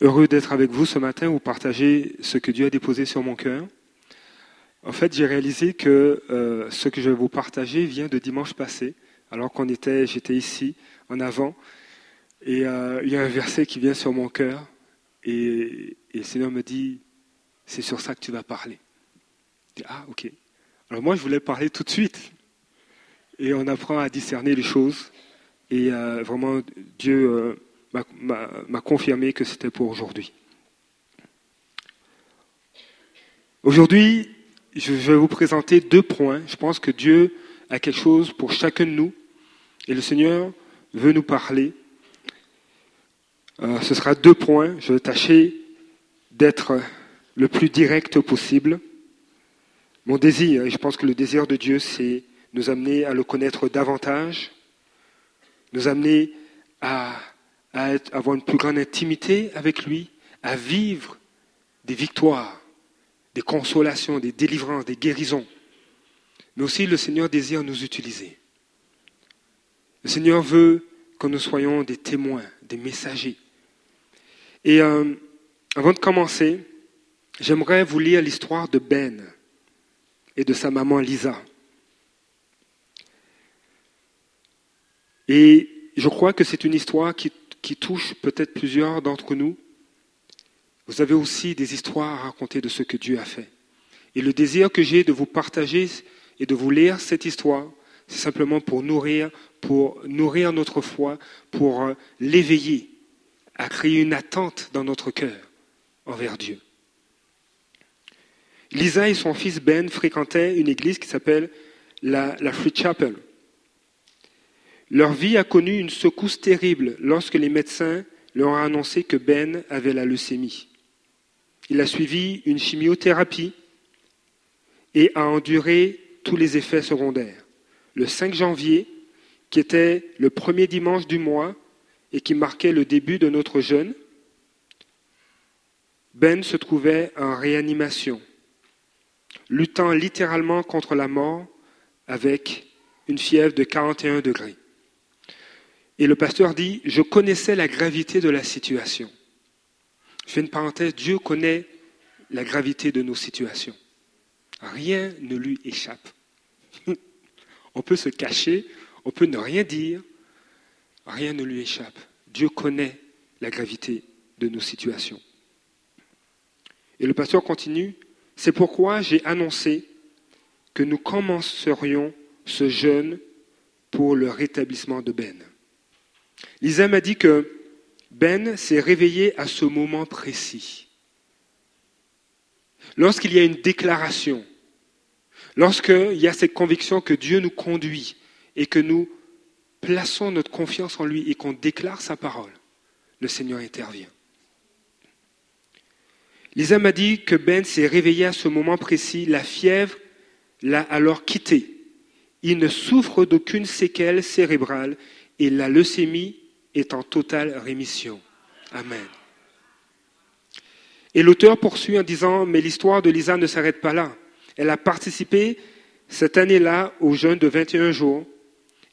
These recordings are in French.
heureux d'être avec vous ce matin, vous partager ce que Dieu a déposé sur mon cœur. En fait, j'ai réalisé que euh, ce que je vais vous partager vient de dimanche passé, alors qu'on était, j'étais ici en avant, et euh, il y a un verset qui vient sur mon cœur, et, et le Seigneur me dit, c'est sur ça que tu vas parler. Dis, ah, ok. Alors moi, je voulais parler tout de suite, et on apprend à discerner les choses, et euh, vraiment, Dieu m'a confirmé que c'était pour aujourd'hui. Aujourd'hui, je vais vous présenter deux points. Je pense que Dieu a quelque chose pour chacun de nous et le Seigneur veut nous parler. Euh, ce sera deux points. Je vais tâcher d'être le plus direct possible. Mon désir, et je pense que le désir de Dieu, c'est nous amener à le connaître davantage, nous amener à, avoir une plus grande intimité avec lui, à vivre des victoires, des consolations, des délivrances, des guérisons. Mais aussi le Seigneur désire nous utiliser. Le Seigneur veut que nous soyons des témoins, des messagers. Et euh, avant de commencer, j'aimerais vous lire l'histoire de Ben et de sa maman Lisa. Et je crois que c'est une histoire qui, touche peut-être plusieurs d'entre nous. Vous avez aussi des histoires à raconter de ce que Dieu a fait. Et le désir que j'ai de vous partager et de vous lire cette histoire, c'est simplement pour nourrir, pour nourrir notre foi, pour euh, l'éveiller, à créer une attente dans notre cœur envers Dieu. Lisa et son fils Ben fréquentaient une église qui s'appelle la, la Free Chapel. Leur vie a connu une secousse terrible lorsque les médecins leur ont annoncé que Ben avait la leucémie. Il a suivi une chimiothérapie et a enduré tous les effets secondaires. Le 5 janvier, qui était le premier dimanche du mois et qui marquait le début de notre jeûne, Ben se trouvait en réanimation, luttant littéralement contre la mort avec une fièvre de 41 degrés. Et le pasteur dit, je connaissais la gravité de la situation. Je fais une parenthèse, Dieu connaît la gravité de nos situations. Rien ne lui échappe. on peut se cacher, on peut ne rien dire, rien ne lui échappe. Dieu connaît la gravité de nos situations. Et le pasteur continue, c'est pourquoi j'ai annoncé que nous commencerions ce jeûne pour le rétablissement de Ben. Lisa m'a dit que Ben s'est réveillé à ce moment précis. Lorsqu'il y a une déclaration, lorsqu'il y a cette conviction que Dieu nous conduit et que nous plaçons notre confiance en lui et qu'on déclare sa parole, le Seigneur intervient. Lisa m'a dit que Ben s'est réveillé à ce moment précis, la fièvre l'a alors quitté. Il ne souffre d'aucune séquelle cérébrale et la leucémie est en totale rémission. Amen. Et l'auteur poursuit en disant, mais l'histoire de Lisa ne s'arrête pas là. Elle a participé cette année-là au jeûne de 21 jours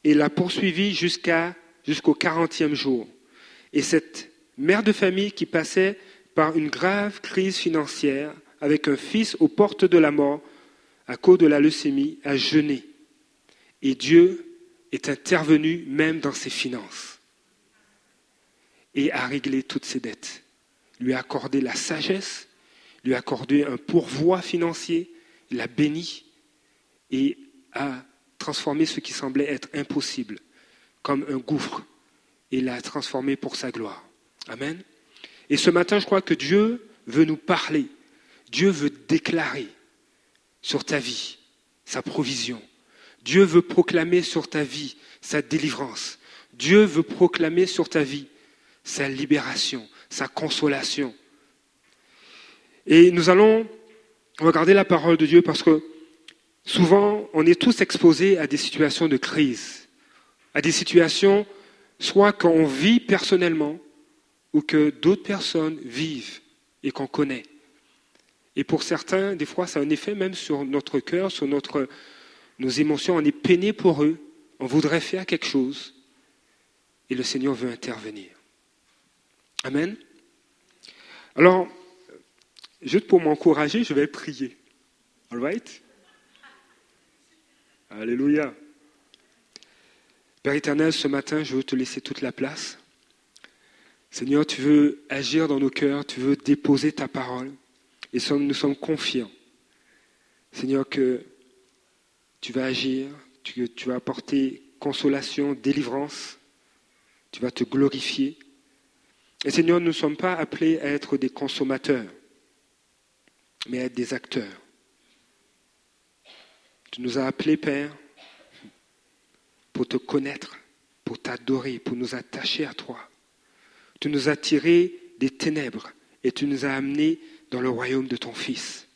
et l'a poursuivi jusqu'à, jusqu'au 40e jour. Et cette mère de famille qui passait par une grave crise financière avec un fils aux portes de la mort à cause de la leucémie a jeûné. Et Dieu est intervenu même dans ses finances et a réglé toutes ses dettes, lui a accordé la sagesse, lui a accordé un pourvoi financier, l'a béni et a transformé ce qui semblait être impossible comme un gouffre et l'a transformé pour sa gloire. Amen. Et ce matin, je crois que Dieu veut nous parler. Dieu veut déclarer sur ta vie sa provision, Dieu veut proclamer sur ta vie sa délivrance. Dieu veut proclamer sur ta vie sa libération, sa consolation. Et nous allons regarder la parole de Dieu parce que souvent, on est tous exposés à des situations de crise, à des situations soit qu'on vit personnellement ou que d'autres personnes vivent et qu'on connaît. Et pour certains, des fois, ça a un effet même sur notre cœur, sur notre nos émotions, on est peiné pour eux, on voudrait faire quelque chose, et le Seigneur veut intervenir. Amen. Alors, juste pour m'encourager, je vais prier. All right? Alléluia. Père éternel, ce matin, je veux te laisser toute la place. Seigneur, tu veux agir dans nos cœurs, tu veux déposer ta parole. Et nous sommes confiants, Seigneur, que tu vas agir, tu, tu vas apporter consolation, délivrance, tu vas te glorifier. Et Seigneur, nous ne sommes pas appelés à être des consommateurs, mais à être des acteurs. Tu nous as appelés, Père, pour te connaître, pour t'adorer, pour nous attacher à toi. Tu nous as tirés des ténèbres et tu nous as amenés dans le royaume de ton Fils.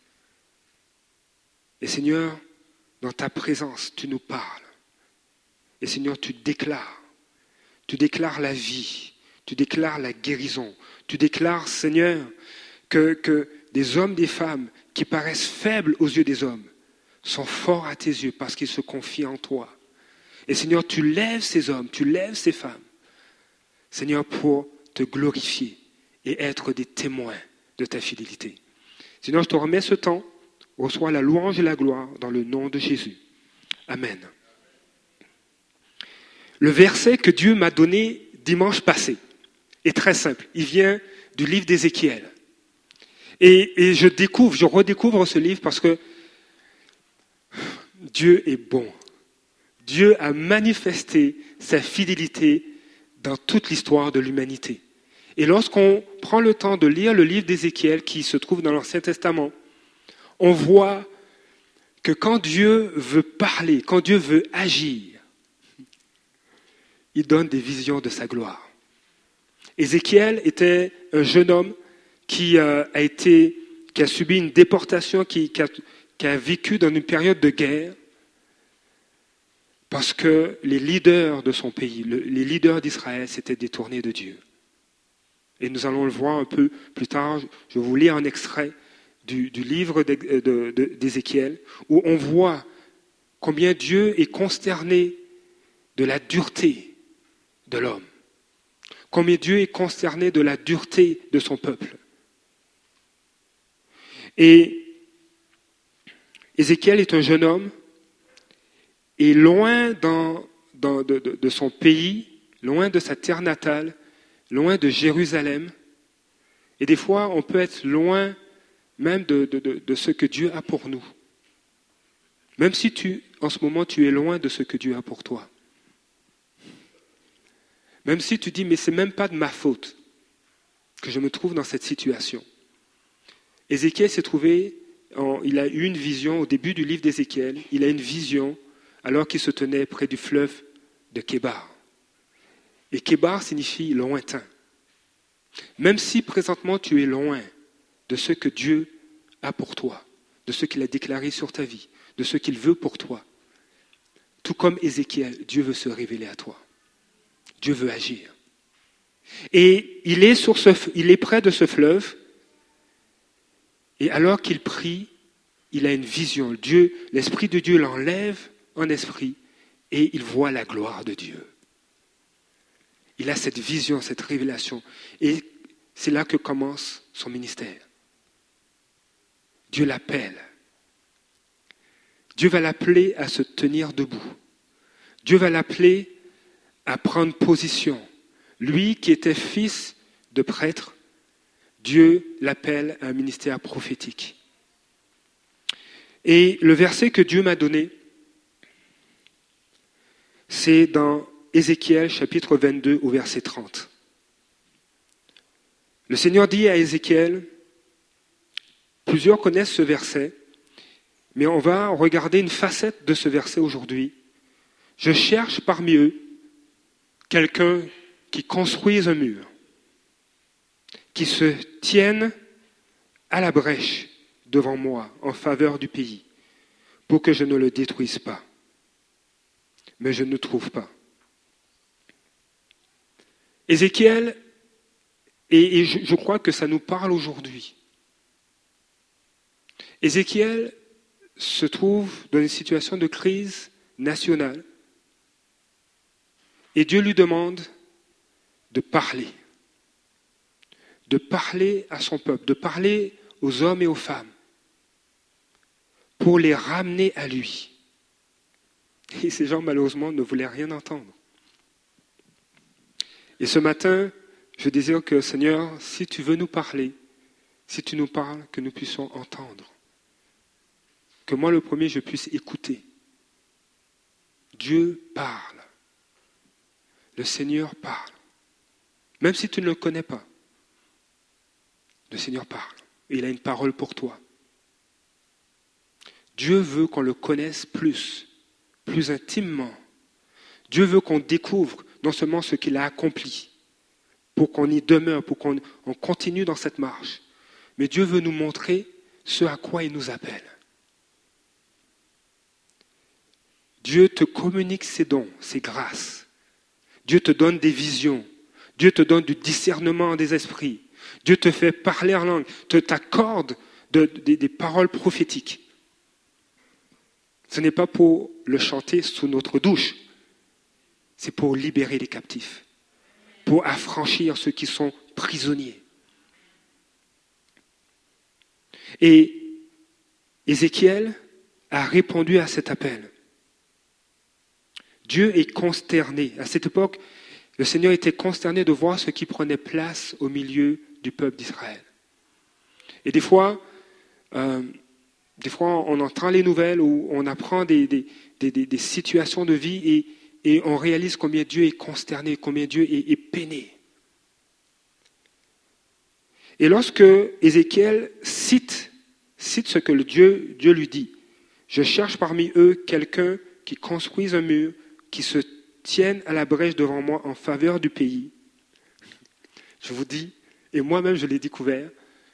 Et Seigneur, dans ta présence, tu nous parles. Et Seigneur, tu déclares. Tu déclares la vie. Tu déclares la guérison. Tu déclares, Seigneur, que, des hommes, des femmes qui paraissent faibles aux yeux des hommes sont forts à tes yeux parce qu'ils se confient en toi. Et Seigneur, tu lèves ces hommes, tu lèves ces femmes, Seigneur, pour te glorifier et être des témoins de ta fidélité. Seigneur, je te remets ce temps, reçois la louange et la gloire dans le nom de Jésus. Amen. Le verset que Dieu m'a donné dimanche passé est très simple. Il vient du livre d'Ézéchiel. Et, je découvre, je redécouvre ce livre parce que Dieu est bon. Dieu a manifesté sa fidélité dans toute l'histoire de l'humanité. Et lorsqu'on prend le temps de lire le livre d'Ézéchiel qui se trouve dans l'Ancien Testament, on voit que quand Dieu veut parler, quand Dieu veut agir, il donne des visions de sa gloire. Ézéchiel était un jeune homme qui euh, a, été, qui a subi une déportation, qui a vécu dans une période de guerre, parce que les leaders de son pays, les leaders d'Israël s'étaient détournés de Dieu. Et nous allons le voir un peu plus tard. Je vous lire un extrait du, livre d'Ézéchiel, où on voit combien Dieu est consterné de la dureté de l'homme. Combien Dieu est consterné de la dureté de son peuple. Et Ézéchiel est un jeune homme et loin de, son pays, loin de sa terre natale, loin de Jérusalem. Et des fois, on peut être loin même de, de, ce que Dieu a pour nous. Même si tu, en ce moment, tu es loin de ce que Dieu a pour toi. Même si tu dis, mais c'est même pas de ma faute que je me trouve dans cette situation. Ézéchiel s'est trouvé, il a eu une vision au début du livre d'Ézéchiel, il a une vision alors qu'il se tenait près du fleuve de Kébar. Et Kébar signifie lointain. Même si présentement tu es loin de ce que Dieu a pour toi, de ce qu'il a déclaré sur ta vie, de ce qu'il veut pour toi, tout comme Ézéchiel, Dieu veut se révéler à toi. Dieu veut agir. Et il est, près de ce fleuve, et alors qu'il prie, il a une vision. Dieu, l'Esprit de Dieu l'enlève en esprit et il voit la gloire de Dieu. Il a cette vision, cette révélation. Et c'est là que commence son ministère. Dieu l'appelle. Dieu va l'appeler à se tenir debout. Dieu va l'appeler à prendre position. Lui qui était fils de prêtre, Dieu l'appelle à un ministère prophétique. Et le verset que Dieu m'a donné, c'est dans Ézéchiel chapitre 22 au verset 30. Le Seigneur dit à Ézéchiel, plusieurs connaissent ce verset, mais on va regarder une facette de ce verset aujourd'hui. Je cherche parmi eux quelqu'un qui construise un mur, qui se tienne à la brèche devant moi en faveur du pays, pour que je ne le détruise pas mais je ne trouve pas. Ézéchiel, et, je, crois que ça nous parle aujourd'hui. Ézéchiel se trouve dans une situation de crise nationale. Et Dieu lui demande de parler. de parler à son peuple, de parler aux hommes et aux femmes, pour les ramener à lui. Et ces gens, malheureusement, ne voulaient rien entendre. Et ce matin, je désire que, Seigneur, si tu veux nous parler, si tu nous parles, que nous puissions entendre. Que moi, le premier, je puisse écouter. Dieu parle. Le Seigneur parle. Même si tu ne le connais pas, le Seigneur parle. il a une parole pour toi. Dieu veut qu'on le connaisse plus, plus intimement. Dieu veut qu'on découvre non seulement ce qu'il a accompli, pour qu'on y demeure, pour qu'on continue dans cette marche, mais Dieu veut nous montrer ce à quoi il nous appelle. Dieu te communique ses dons, ses grâces. Dieu te donne des visions. Dieu te donne du discernement des esprits. Dieu te fait parler en langue, te t'accorde des paroles prophétiques. Ce n'est pas pour le chanter sous notre douche, c'est pour libérer les captifs, pour affranchir ceux qui sont prisonniers. Et Ézéchiel a répondu à cet appel. Dieu est consterné. À cette époque, le Seigneur était consterné de voir ce qui prenait place au milieu du peuple d'Israël. Et des fois, euh, des fois, on entend les nouvelles ou on apprend des, situations de vie et, on réalise combien Dieu est consterné, combien Dieu est, est peiné. Et lorsque Ézéchiel cite, ce que Dieu, Dieu lui dit, je cherche parmi eux quelqu'un qui construise un mur, qui se tienne à la brèche devant moi en faveur du pays. Je vous dis, et moi-même je l'ai découvert,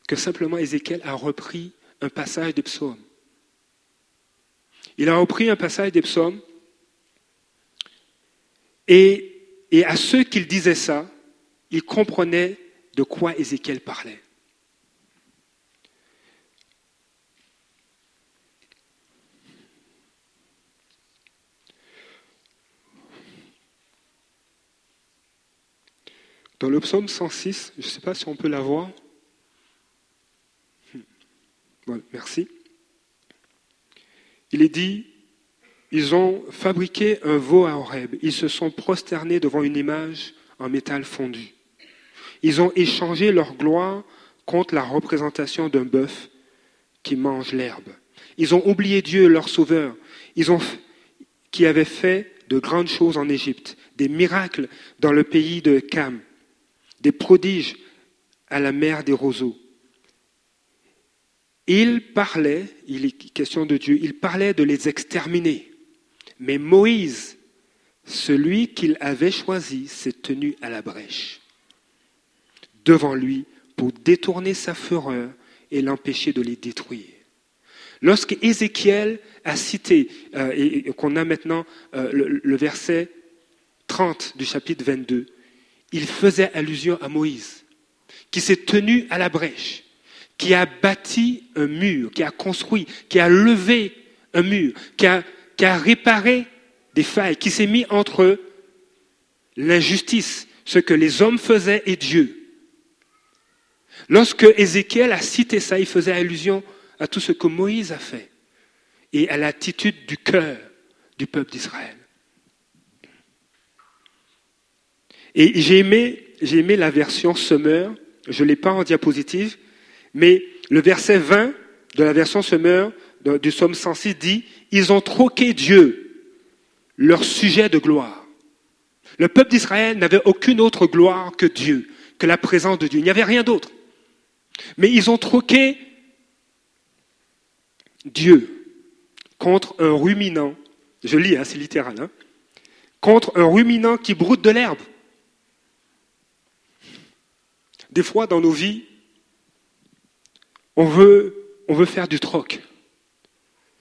que simplement Ézéchiel a repris un passage des psaumes. Il a repris un passage des psaumes et, à ceux qu'il disait ça, il comprenait de quoi Ézéchiel parlait. Dans le psaume 106, je ne sais pas si on peut la voir. Bon, merci. Il est dit, ils ont fabriqué un veau à Horeb. Ils se sont prosternés devant une image en métal fondu. Ils ont échangé leur gloire contre la représentation d'un bœuf qui mange l'herbe. Ils ont oublié Dieu, leur sauveur, qui avait fait de grandes choses en Égypte, des miracles dans le pays de Cam, des prodiges à la mer des roseaux. Il parlait, il est question de Dieu, il parlait de les exterminer. Mais Moïse, celui qu'il avait choisi, s'est tenu à la brèche devant lui pour détourner sa fureur et l'empêcher de les détruire. Lorsque Ézéchiel a cité, euh, et, qu'on a maintenant euh, le, le verset 30 du chapitre 22, il faisait allusion à Moïse, qui s'est tenu à la brèche qui a bâti un mur, qui a construit, qui a levé un mur, qui a, réparé des failles, qui s'est mis entre l'injustice, ce que les hommes faisaient et Dieu. Lorsque Ézéchiel a cité ça, il faisait allusion à tout ce que Moïse a fait et à l'attitude du cœur du peuple d'Israël. Et j'ai aimé, j'ai aimé la version Summer, je ne l'ai pas en diapositive, mais le verset 20 de la version Semeur du psaume 106 dit, ils ont troqué Dieu, leur sujet de gloire. Le peuple d'Israël n'avait aucune autre gloire que Dieu, que la présence de Dieu. Il n'y avait rien d'autre. Mais ils ont troqué Dieu contre un ruminant. Je lis, hein, c'est littéral. Hein, contre un ruminant qui broute de l'herbe. Des fois, dans nos vies, on veut, on veut faire du troc.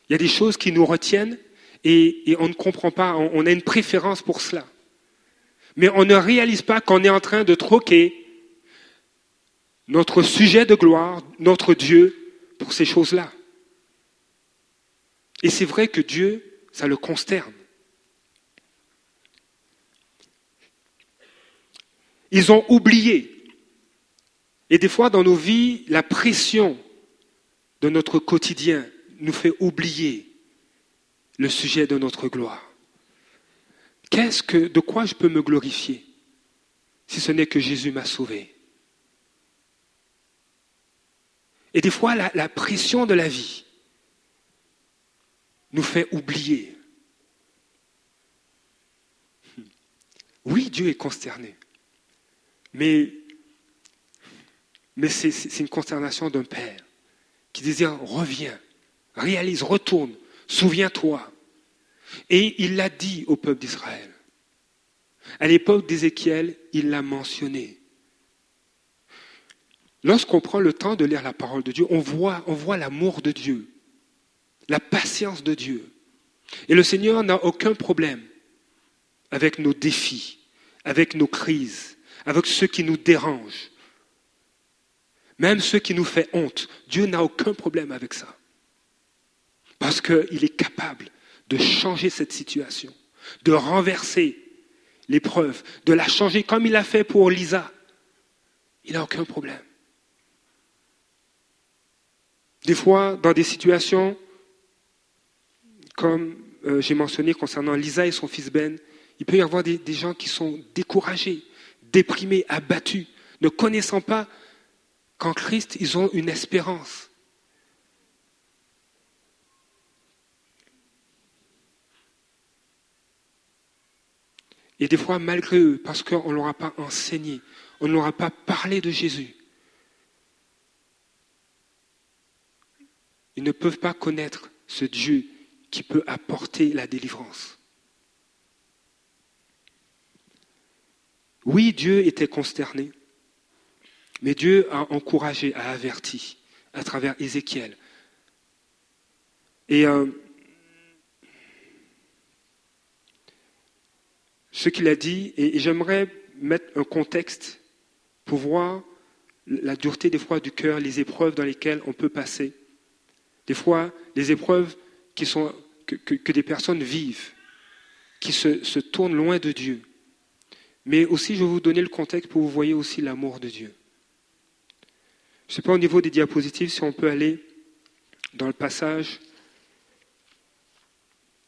Il y a des choses qui nous retiennent et, on ne comprend pas, on, a une préférence pour cela. Mais on ne réalise pas qu'on est en train de troquer notre sujet de gloire, notre Dieu, pour ces choses-là. Et c'est vrai que Dieu, ça le consterne. Ils ont oublié Et des fois, dans nos vies, la pression de notre quotidien nous fait oublier le sujet de notre gloire. Qu'est-ce que, de quoi je peux me glorifier si ce n'est que Jésus m'a sauvé? Et des fois, la, pression de la vie nous fait oublier. Oui, Dieu est consterné. Mais, mais c'est une consternation d'un père qui désire reviens, réalise, retourne, souviens-toi. Et il l'a dit au peuple d'Israël. À l'époque d'Ézéchiel, il l'a mentionné. Lorsqu'on prend le temps de lire la parole de Dieu, on voit, on voit l'amour de Dieu, la patience de Dieu. Et le Seigneur n'a aucun problème avec nos défis, avec nos crises, avec ceux qui nous dérangent, même ceux qui nous font honte. Dieu n'a aucun problème avec ça. Parce qu'il est capable de changer cette situation, de renverser l'épreuve, de la changer comme il a fait pour Lisa. Il n'a aucun problème. Des fois, dans des situations comme euh, j'ai mentionné concernant Lisa et son fils Ben, il peut y avoir des gens qui sont découragés, déprimés, abattus, ne connaissant pas qu'en Christ, ils ont une espérance. Et des fois, malgré eux, parce qu'on ne leur a pas enseigné, on ne leur a pas parlé de Jésus, ils ne peuvent pas connaître ce Dieu qui peut apporter la délivrance. Oui, Dieu était consterné, mais Dieu a encouragé, a averti à travers Ézéchiel. Et euh, ce qu'il a dit, et, j'aimerais mettre un contexte pour voir la dureté des fois du cœur, les épreuves dans lesquelles on peut passer. Des fois, les épreuves que, des personnes vivent, qui se, se, tournent loin de Dieu. Mais aussi, je vais vous donner le contexte pour que vous voyez aussi l'amour de Dieu. Je ne sais pas au niveau des diapositives si on peut aller dans le passage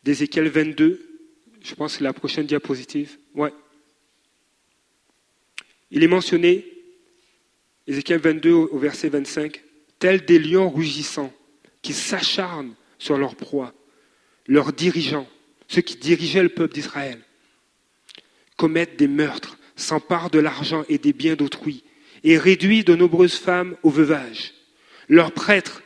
d'Ézéchiel 22, je pense que c'est la prochaine diapositive. Ouais. Il est mentionné, Ézéchiel 22 au verset 25, tels des lions rugissants qui s'acharnent sur leur proie, leurs dirigeants, ceux qui dirigeaient le peuple d'Israël, commettent des meurtres, s'emparent de l'argent et des biens d'autrui, et réduisent de nombreuses femmes au veuvage. Leurs prêtres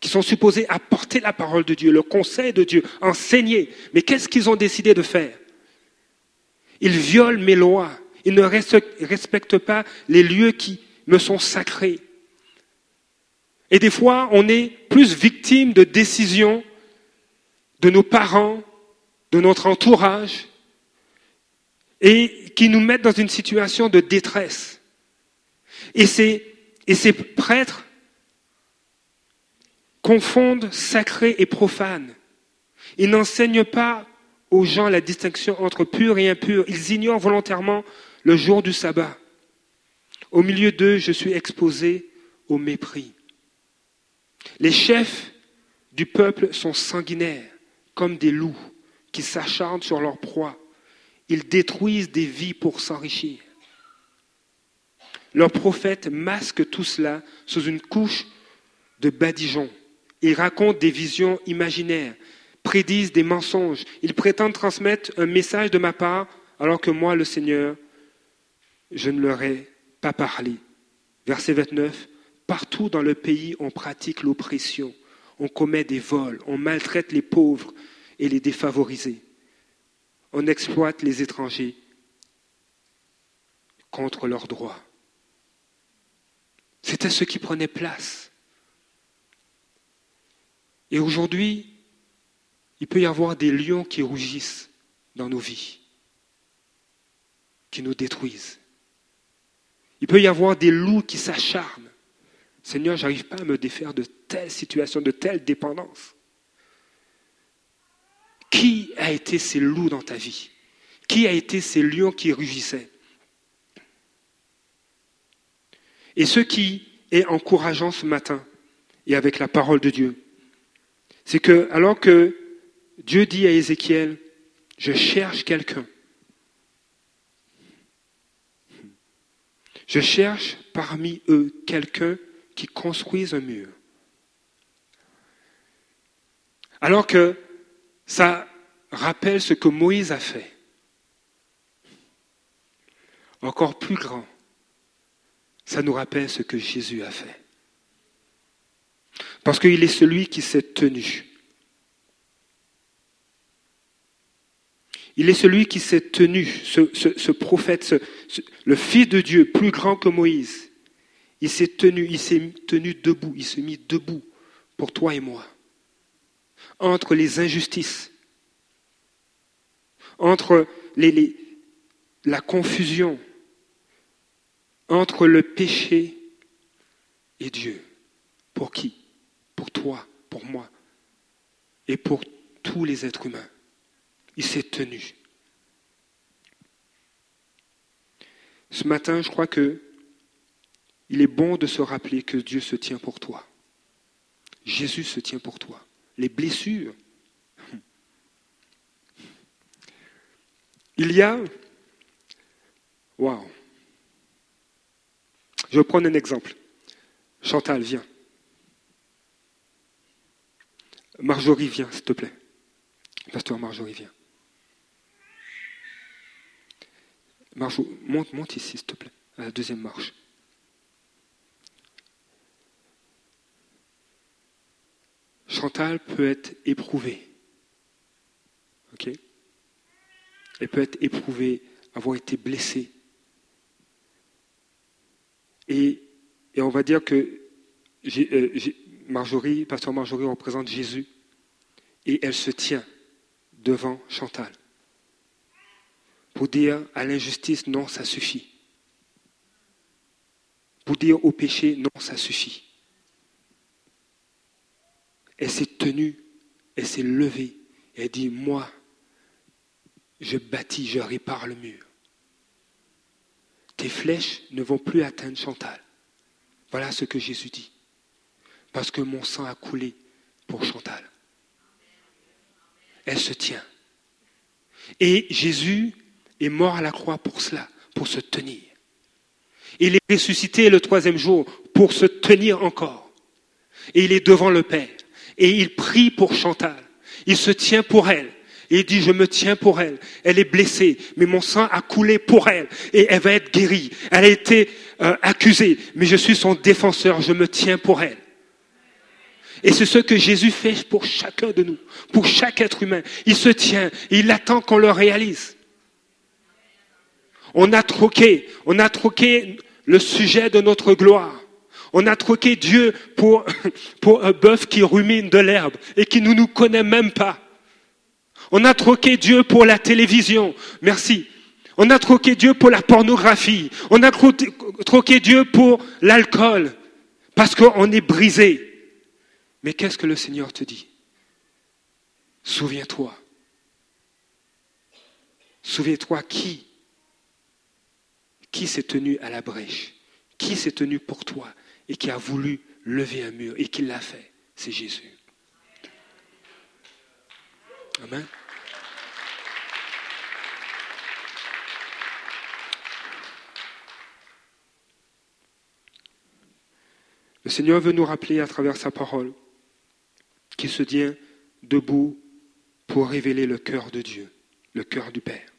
qui sont supposés apporter la parole de Dieu, le conseil de Dieu, enseigner. Mais qu'est-ce qu'ils ont décidé de faire? Ils violent mes lois. Ils ne respectent pas les lieux qui me sont sacrés. Et des fois, on est plus victime de décisions de nos parents, de notre entourage, et qui nous mettent dans une situation de détresse. Et ces, prêtres confondent sacré et profane. Ils n'enseignent pas aux gens la distinction entre pur et impur. Ils ignorent volontairement le jour du sabbat. Au milieu d'eux, je suis exposé au mépris. Les chefs du peuple sont sanguinaires, comme des loups qui s'acharnent sur leur proie. Ils détruisent des vies pour s'enrichir. Leurs prophètes masquent tout cela sous une couche de badigeons. Ils racontent des visions imaginaires, prédisent des mensonges. Ils prétendent transmettre un message de ma part, alors que moi, le Seigneur, je ne leur ai pas parlé. Verset 29. Partout dans le pays, on pratique l'oppression, on commet des vols, on maltraite les pauvres et les défavorisés, on exploite les étrangers contre leurs droits. C'était ce qui prenait place. Et aujourd'hui, il peut y avoir des lions qui rougissent dans nos vies, qui nous détruisent. Il peut y avoir des loups qui s'acharnent. Seigneur, je n'arrive pas à me défaire de telle situation, de telle dépendance. Qui a été ces loups dans ta vie? Qui a été ces lions qui rugissaient? Et ce qui est encourageant ce matin, et avec la parole de Dieu, c'est que alors que Dieu dit à Ézéchiel, je cherche quelqu'un, je cherche parmi eux quelqu'un qui construise un mur. Alors que ça rappelle ce que Moïse a fait. Encore plus grand, ça nous rappelle ce que Jésus a fait. Parce qu'il est celui qui s'est tenu. Il est celui qui s'est tenu, ce, prophète, le Fils de Dieu, plus grand que Moïse. Il s'est tenu, il s'est tenu debout, il s'est mis debout pour toi et moi. Entre les injustices, entre la confusion, entre le péché et Dieu. Pour qui? Pour toi, pour moi et pour tous les êtres humains. Il s'est tenu. Ce matin, je crois que il est bon de se rappeler que Dieu se tient pour toi. Jésus se tient pour toi. Les blessures. Il y a. Waouh! Je vais prendre un exemple. Chantal, viens. Marjorie, viens, s'il te plaît. Pasteur Marjorie, viens. Marjorie, monte, monte ici, s'il te plaît, à la deuxième marche. Chantal peut être éprouvée. OK? Elle peut être éprouvée, avoir été blessée, et, on va dire que euh, Marjorie, pasteur Marjorie représente Jésus et elle se tient devant Chantal pour dire à l'injustice non, ça suffit. Pour dire au péché non, ça suffit. Elle s'est tenue, elle s'est levée, et elle dit Moi, je bâtis, je répare le mur tes flèches ne vont plus atteindre Chantal. Voilà ce que Jésus dit. Parce que mon sang a coulé pour Chantal. Elle se tient. Et Jésus est mort à la croix pour cela, pour se tenir. Il est ressuscité le troisième jour pour se tenir encore. Et il est devant le Père. Et il prie pour Chantal. Il se tient pour elle. Il dit, je me tiens pour elle. Elle est blessée, mais mon sang a coulé pour elle. Et elle va être guérie. Elle a été euh, accusée, mais je suis son défenseur. Je me tiens pour elle. Et c'est ce que Jésus fait pour chacun de nous, pour chaque être humain. Il se tient, il attend qu'on le réalise. On a troqué, on a troqué le sujet de notre gloire. On a troqué Dieu pour un bœuf qui rumine de l'herbe et qui ne nous connaît même pas. On a troqué Dieu pour la télévision. Merci. On a troqué Dieu pour la pornographie. On a troqué Dieu pour l'alcool. Parce qu'on est brisé. Mais qu'est-ce que le Seigneur te dit? Souviens-toi. Souviens-toi qui Qui s'est tenu à la brèche Qui s'est tenu pour toi et qui a voulu lever un mur et qui l'a fait C'est Jésus. Amen. Le Seigneur veut nous rappeler à travers sa parole qu'il se tient debout pour révéler le cœur de Dieu, le cœur du Père.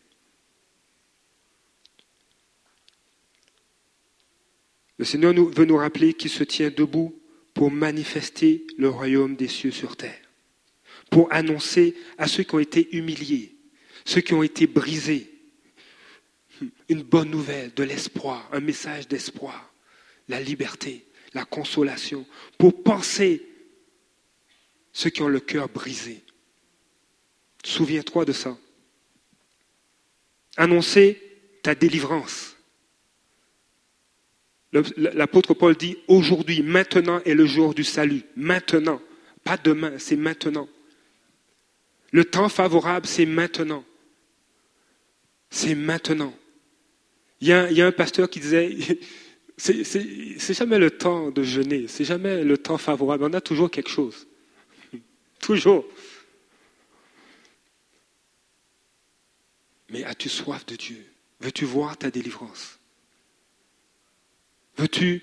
Le Seigneur veut nous rappeler qu'il se tient debout pour manifester le royaume des cieux sur terre, pour annoncer à ceux qui ont été humiliés, ceux qui ont été brisés, une bonne nouvelle, de l'espoir, un message d'espoir, la liberté, la consolation, pour penser ceux qui ont le cœur brisé. Souviens-toi de ça. Annoncer ta délivrance. L'apôtre Paul dit aujourd'hui, maintenant est le jour du salut. Maintenant. Pas demain, c'est maintenant. Le temps favorable, c'est maintenant. C'est maintenant. Il y, a, il y, a, un pasteur qui disait, C'est jamais le temps de jeûner, c'est jamais le temps favorable. On a toujours quelque chose. toujours. Mais as-tu soif de Dieu? Veux-tu voir ta délivrance? Veux-tu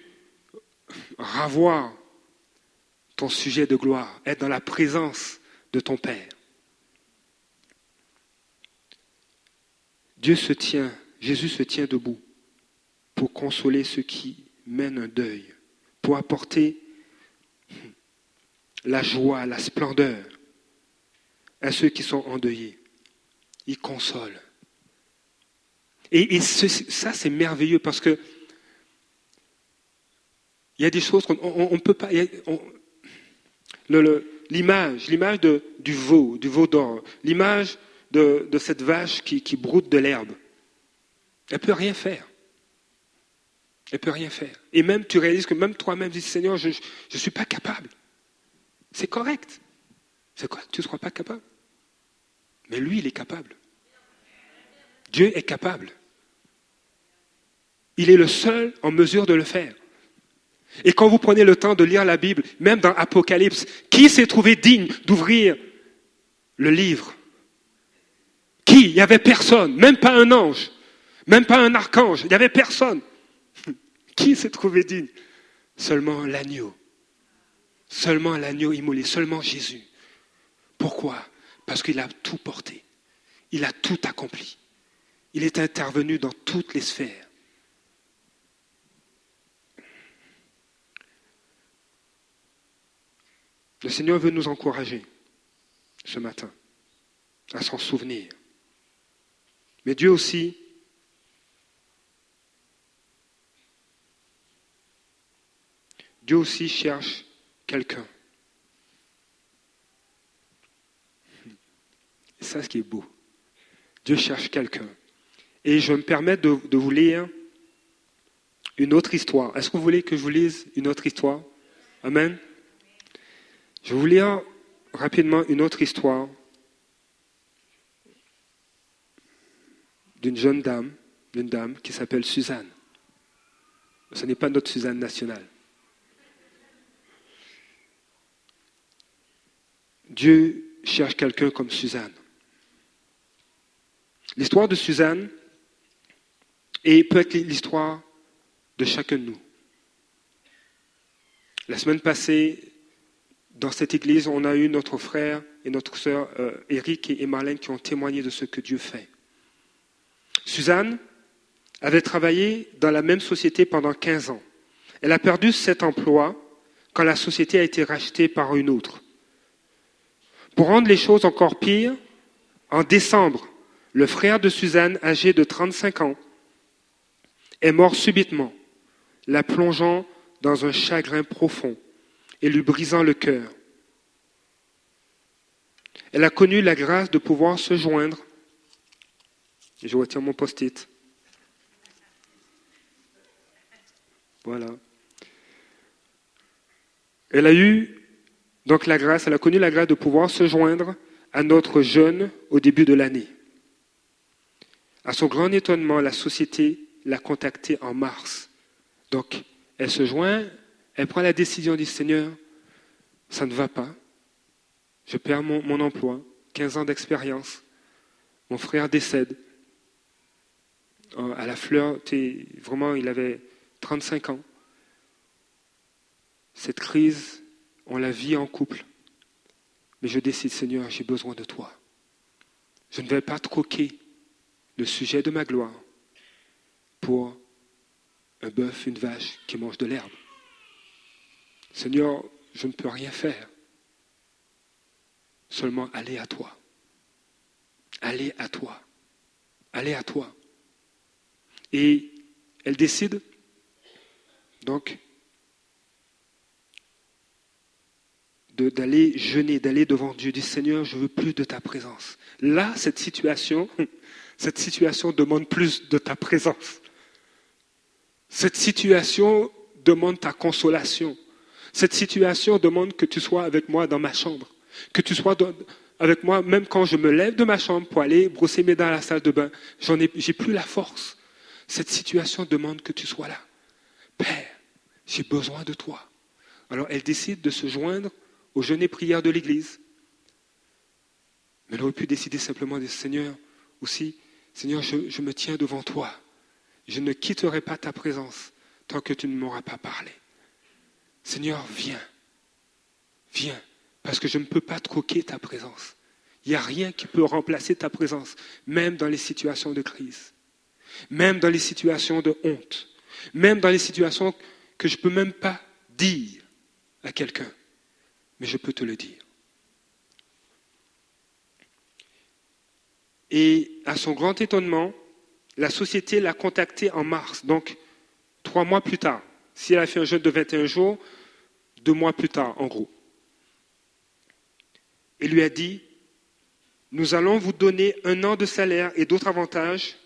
ravoir ton sujet de gloire, être dans la présence de ton Père? Dieu se tient, Jésus se tient debout pour consoler ceux qui mènent un deuil, pour apporter la joie, la splendeur à ceux qui sont endeuillés. Il console. Et, ça, c'est merveilleux parce que il y a des choses qu'on ne peut pas. L'image, l'image du veau, du veau d'or, l'image de, cette vache qui, qui broute de l'herbe, elle ne peut rien faire. Elle ne peut rien faire. Et même, tu réalises que même toi-même, dis Seigneur, je ne suis pas capable. C'est correct. C'est correct, tu ne seras pas capable? Mais lui, il est capable. Dieu est capable. Il est le seul en mesure de le faire. Et quand vous prenez le temps de lire la Bible, même dans Apocalypse, qui s'est trouvé digne d'ouvrir le livre? Qui? Il n'y avait personne, même pas un ange, même pas un archange, il n'y avait personne. Qui s'est trouvé digne? Seulement l'agneau. Seulement l'agneau immolé, seulement Jésus. Pourquoi? Parce qu'il a tout porté. Il a tout accompli. Il est intervenu dans toutes les sphères. Le Seigneur veut nous encourager ce matin à s'en souvenir. Mais Dieu aussi Dieu aussi cherche quelqu'un. C'est ça ce qui est beau. Dieu cherche quelqu'un. Et je me permets de, vous lire une autre histoire. Est-ce que vous voulez que je vous lise une autre histoire? Amen. Je vais vous lire rapidement une autre histoire d'une jeune dame, d'une dame qui s'appelle Suzanne. Ce n'est pas notre Suzanne nationale. Dieu cherche quelqu'un comme Suzanne. L'histoire de Suzanne et peut être l'histoire de chacun de nous. La semaine passée, dans cette église, on a eu notre frère et notre sœur euh, Eric et Marlène qui ont témoigné de ce que Dieu fait. Suzanne avait travaillé dans la même société pendant 15 ans. Elle a perdu cet emploi quand la société a été rachetée par une autre. Pour rendre les choses encore pires, en décembre, le frère de Suzanne, âgé de 35 ans, est mort subitement, la plongeant dans un chagrin profond et lui brisant le cœur. Elle a connu la grâce de pouvoir se joindre. Je retire mon post-it. Voilà. Elle a eu donc la grâce, elle a connu la grâce de pouvoir se joindre à notre jeune au début de l'année. À son grand étonnement, la société l'a contactée en mars. Donc, elle se joint elle prend la décision du Seigneur, ça ne va pas. Je perds mon, emploi, 15 ans d'expérience. Mon frère décède. À la fleur, vraiment, il avait 35 ans. Cette crise, on la vit en couple. Mais je décide, Seigneur, j'ai besoin de toi. Je ne vais pas troquer le sujet de ma gloire pour un bœuf, une vache qui mange de l'herbe. Seigneur, je ne peux rien faire. Seulement aller à toi. Aller à toi. Aller à toi. Et elle décide donc d'aller jeûner, d'aller devant Dieu, dit Seigneur, je veux plus de ta présence. Là, cette situation, cette situation demande plus de ta présence. Cette situation demande ta consolation. Cette situation demande que tu sois avec moi dans ma chambre, que tu sois avec moi même quand je me lève de ma chambre pour aller brosser mes dents à la salle de bain. J'en ai, j'ai plus la force. Cette situation demande que tu sois là. Père, j'ai besoin de toi. Alors elle décide de se joindre au jeûne prière de l'Église. Mais elle aurait pu décider simplement de Seigneur, aussi, Seigneur, je, je me tiens devant toi. Je ne quitterai pas ta présence tant que tu ne m'auras pas parlé. Seigneur, viens. Viens. Parce que je ne peux pas troquer ta présence. Il n'y a rien qui peut remplacer ta présence, même dans les situations de crise, même dans les situations de honte, même dans les situations que je ne peux même pas dire à quelqu'un, mais je peux te le dire. Et à son grand étonnement, la société l'a contacté en mars, donc trois mois plus tard. Si elle a fait un jeûne de 21 jours, deux mois plus tard, en gros. Et lui a dit, nous allons vous donner un an de salaire et d'autres avantages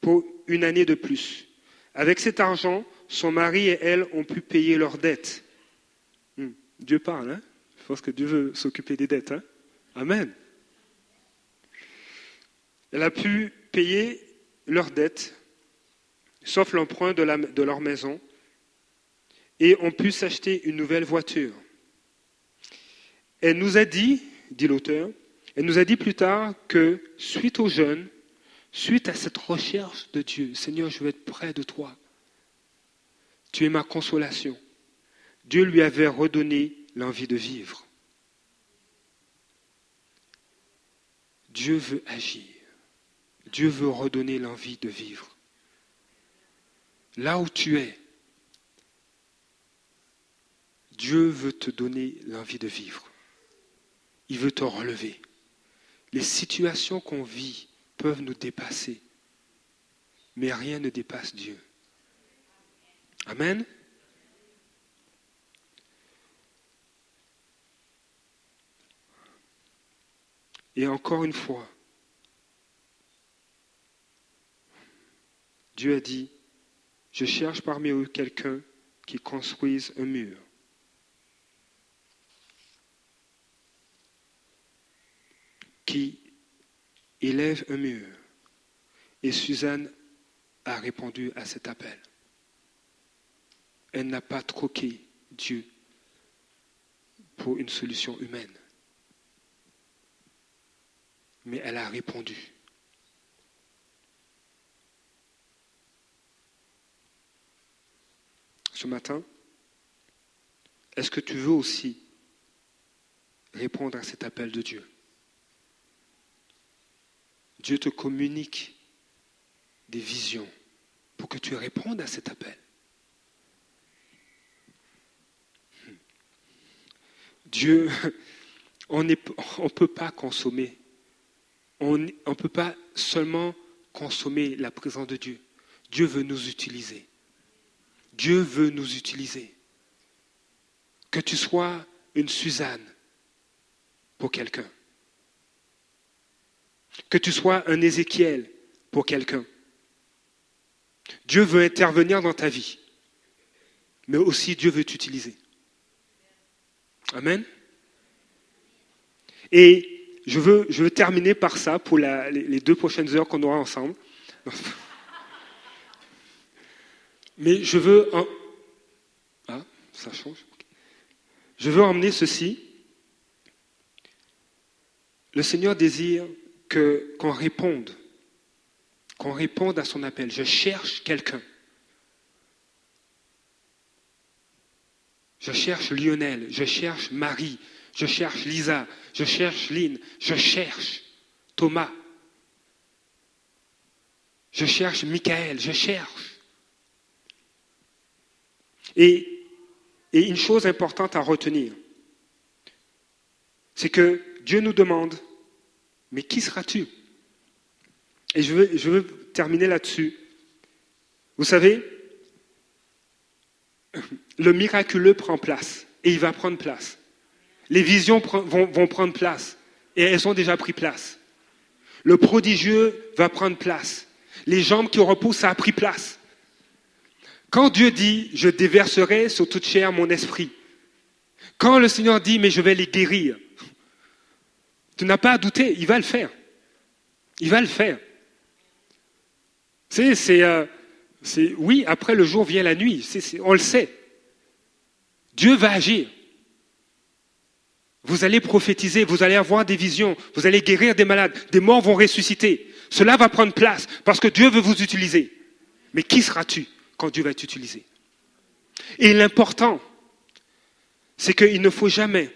pour une année de plus. Avec cet argent, son mari et elle ont pu payer leurs dettes. Hmm. Dieu parle, hein? Je pense que Dieu veut s'occuper des dettes. Hein Amen. Elle a pu payer leurs dettes, sauf l'emprunt de, de leur maison, et ont pu s'acheter une nouvelle voiture. Elle nous a dit, dit l'auteur, elle nous a dit plus tard que suite au jeûne, suite à cette recherche de Dieu, Seigneur, je veux être près de toi. Tu es ma consolation. Dieu lui avait redonné l'envie de vivre. Dieu veut agir. Dieu veut redonner l'envie de vivre. Là où tu es, Dieu veut te donner l'envie de vivre. Il veut te relever. Les situations qu'on vit peuvent nous dépasser, mais rien ne dépasse Dieu. Amen. Et encore une fois, Dieu a dit, je cherche parmi eux quelqu'un qui construise un mur. qui élève un mur. Et Suzanne a répondu à cet appel. Elle n'a pas troqué Dieu pour une solution humaine. Mais elle a répondu. Ce matin, est-ce que tu veux aussi répondre à cet appel de Dieu? Dieu te communique des visions pour que tu répondes à cet appel. Dieu, on ne peut pas consommer. On ne peut pas seulement consommer la présence de Dieu. Dieu veut nous utiliser. Dieu veut nous utiliser. Que tu sois une Suzanne pour quelqu'un. Que tu sois un Ézéchiel pour quelqu'un. Dieu veut intervenir dans ta vie, mais aussi Dieu veut t'utiliser. Amen. Et je veux, terminer par ça pour les, deux prochaines heures qu'on aura ensemble. Mais je veux... Ah, ça change. Je veux emmener ceci. Le Seigneur désire que, qu'on réponde, qu'on réponde à son appel. Je cherche quelqu'un. Je cherche Lionel, je cherche Marie, je cherche Lisa, je cherche Lynn, je cherche Thomas, je cherche Michael, je cherche. Et, une chose importante à retenir, c'est que Dieu nous demande mais qui seras-tu? Et je veux terminer là-dessus. Vous savez, le miraculeux prend place et il va prendre place. Les visions vont, prendre place et elles ont déjà pris place. Le prodigieux va prendre place. Les jambes qui reposent, ça a pris place. Quand Dieu dit, je déverserai sur toute chair mon esprit, quand le Seigneur dit, mais je vais les guérir, tu n'as pas à douter, il va le faire. Il va le faire. Tu sais, c'est. Euh, C'est oui, après le jour vient la nuit, on le sait. Dieu va agir. Vous allez prophétiser, vous allez avoir des visions, vous allez guérir des malades, des morts vont ressusciter. Cela va prendre place parce que Dieu veut vous utiliser. Mais qui seras-tu quand Dieu va t'utiliser? Et l'important, c'est qu'il ne faut jamais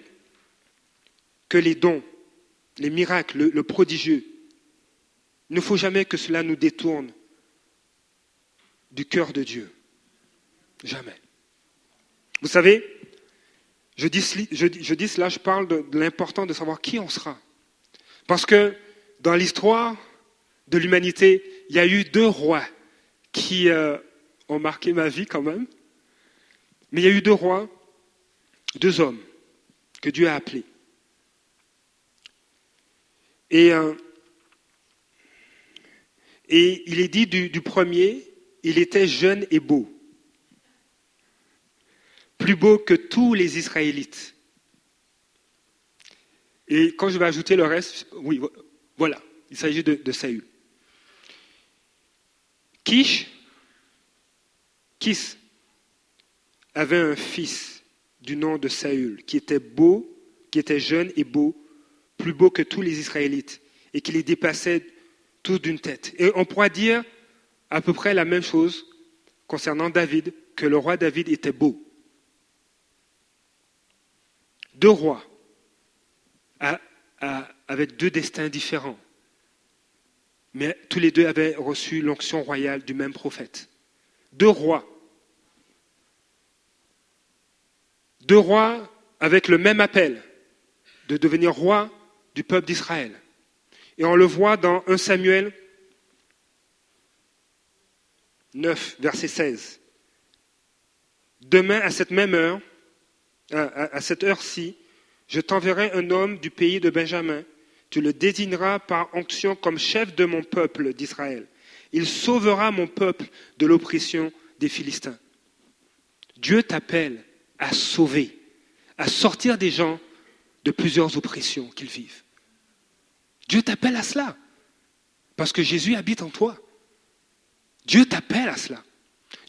que les dons, les miracles, le, le prodigieux, il ne faut jamais que cela nous détourne du cœur de Dieu. Jamais. Vous savez, je dis, cela, je parle de, l'important de savoir qui on sera. Parce que dans l'histoire de l'humanité, il y a eu deux rois qui euh, ont marqué ma vie quand même. Mais il y a eu deux rois, deux hommes que Dieu a appelés. Et, euh, et il est dit du premier, il était jeune et beau plus beau que tous les Israélites. Et quand je vais ajouter le reste, oui, voilà, il s'agit de, Saül. Kish, Kis avait un fils du nom de Saül qui était beau, qui était jeune et beau, plus beau que tous les Israélites et qui les dépassait tous d'une tête. Et on pourra dire à peu près la même chose concernant David, que le roi David était beau deux rois avec deux destins différents. Mais tous les deux avaient reçu l'onction royale du même prophète. Deux rois. Deux rois avec le même appel de devenir roi du peuple d'Israël. Et on le voit dans 1 Samuel 9, verset 16. Demain, à cette même heure, à, cette heure-ci, je t'enverrai un homme du pays de Benjamin. Tu le désigneras par onction comme chef de mon peuple d'Israël. Il sauvera mon peuple de l'oppression des Philistins. Dieu t'appelle à sauver, à sortir des gens de plusieurs oppressions qu'ils vivent. Dieu t'appelle à cela, parce que Jésus habite en toi. Dieu t'appelle à cela.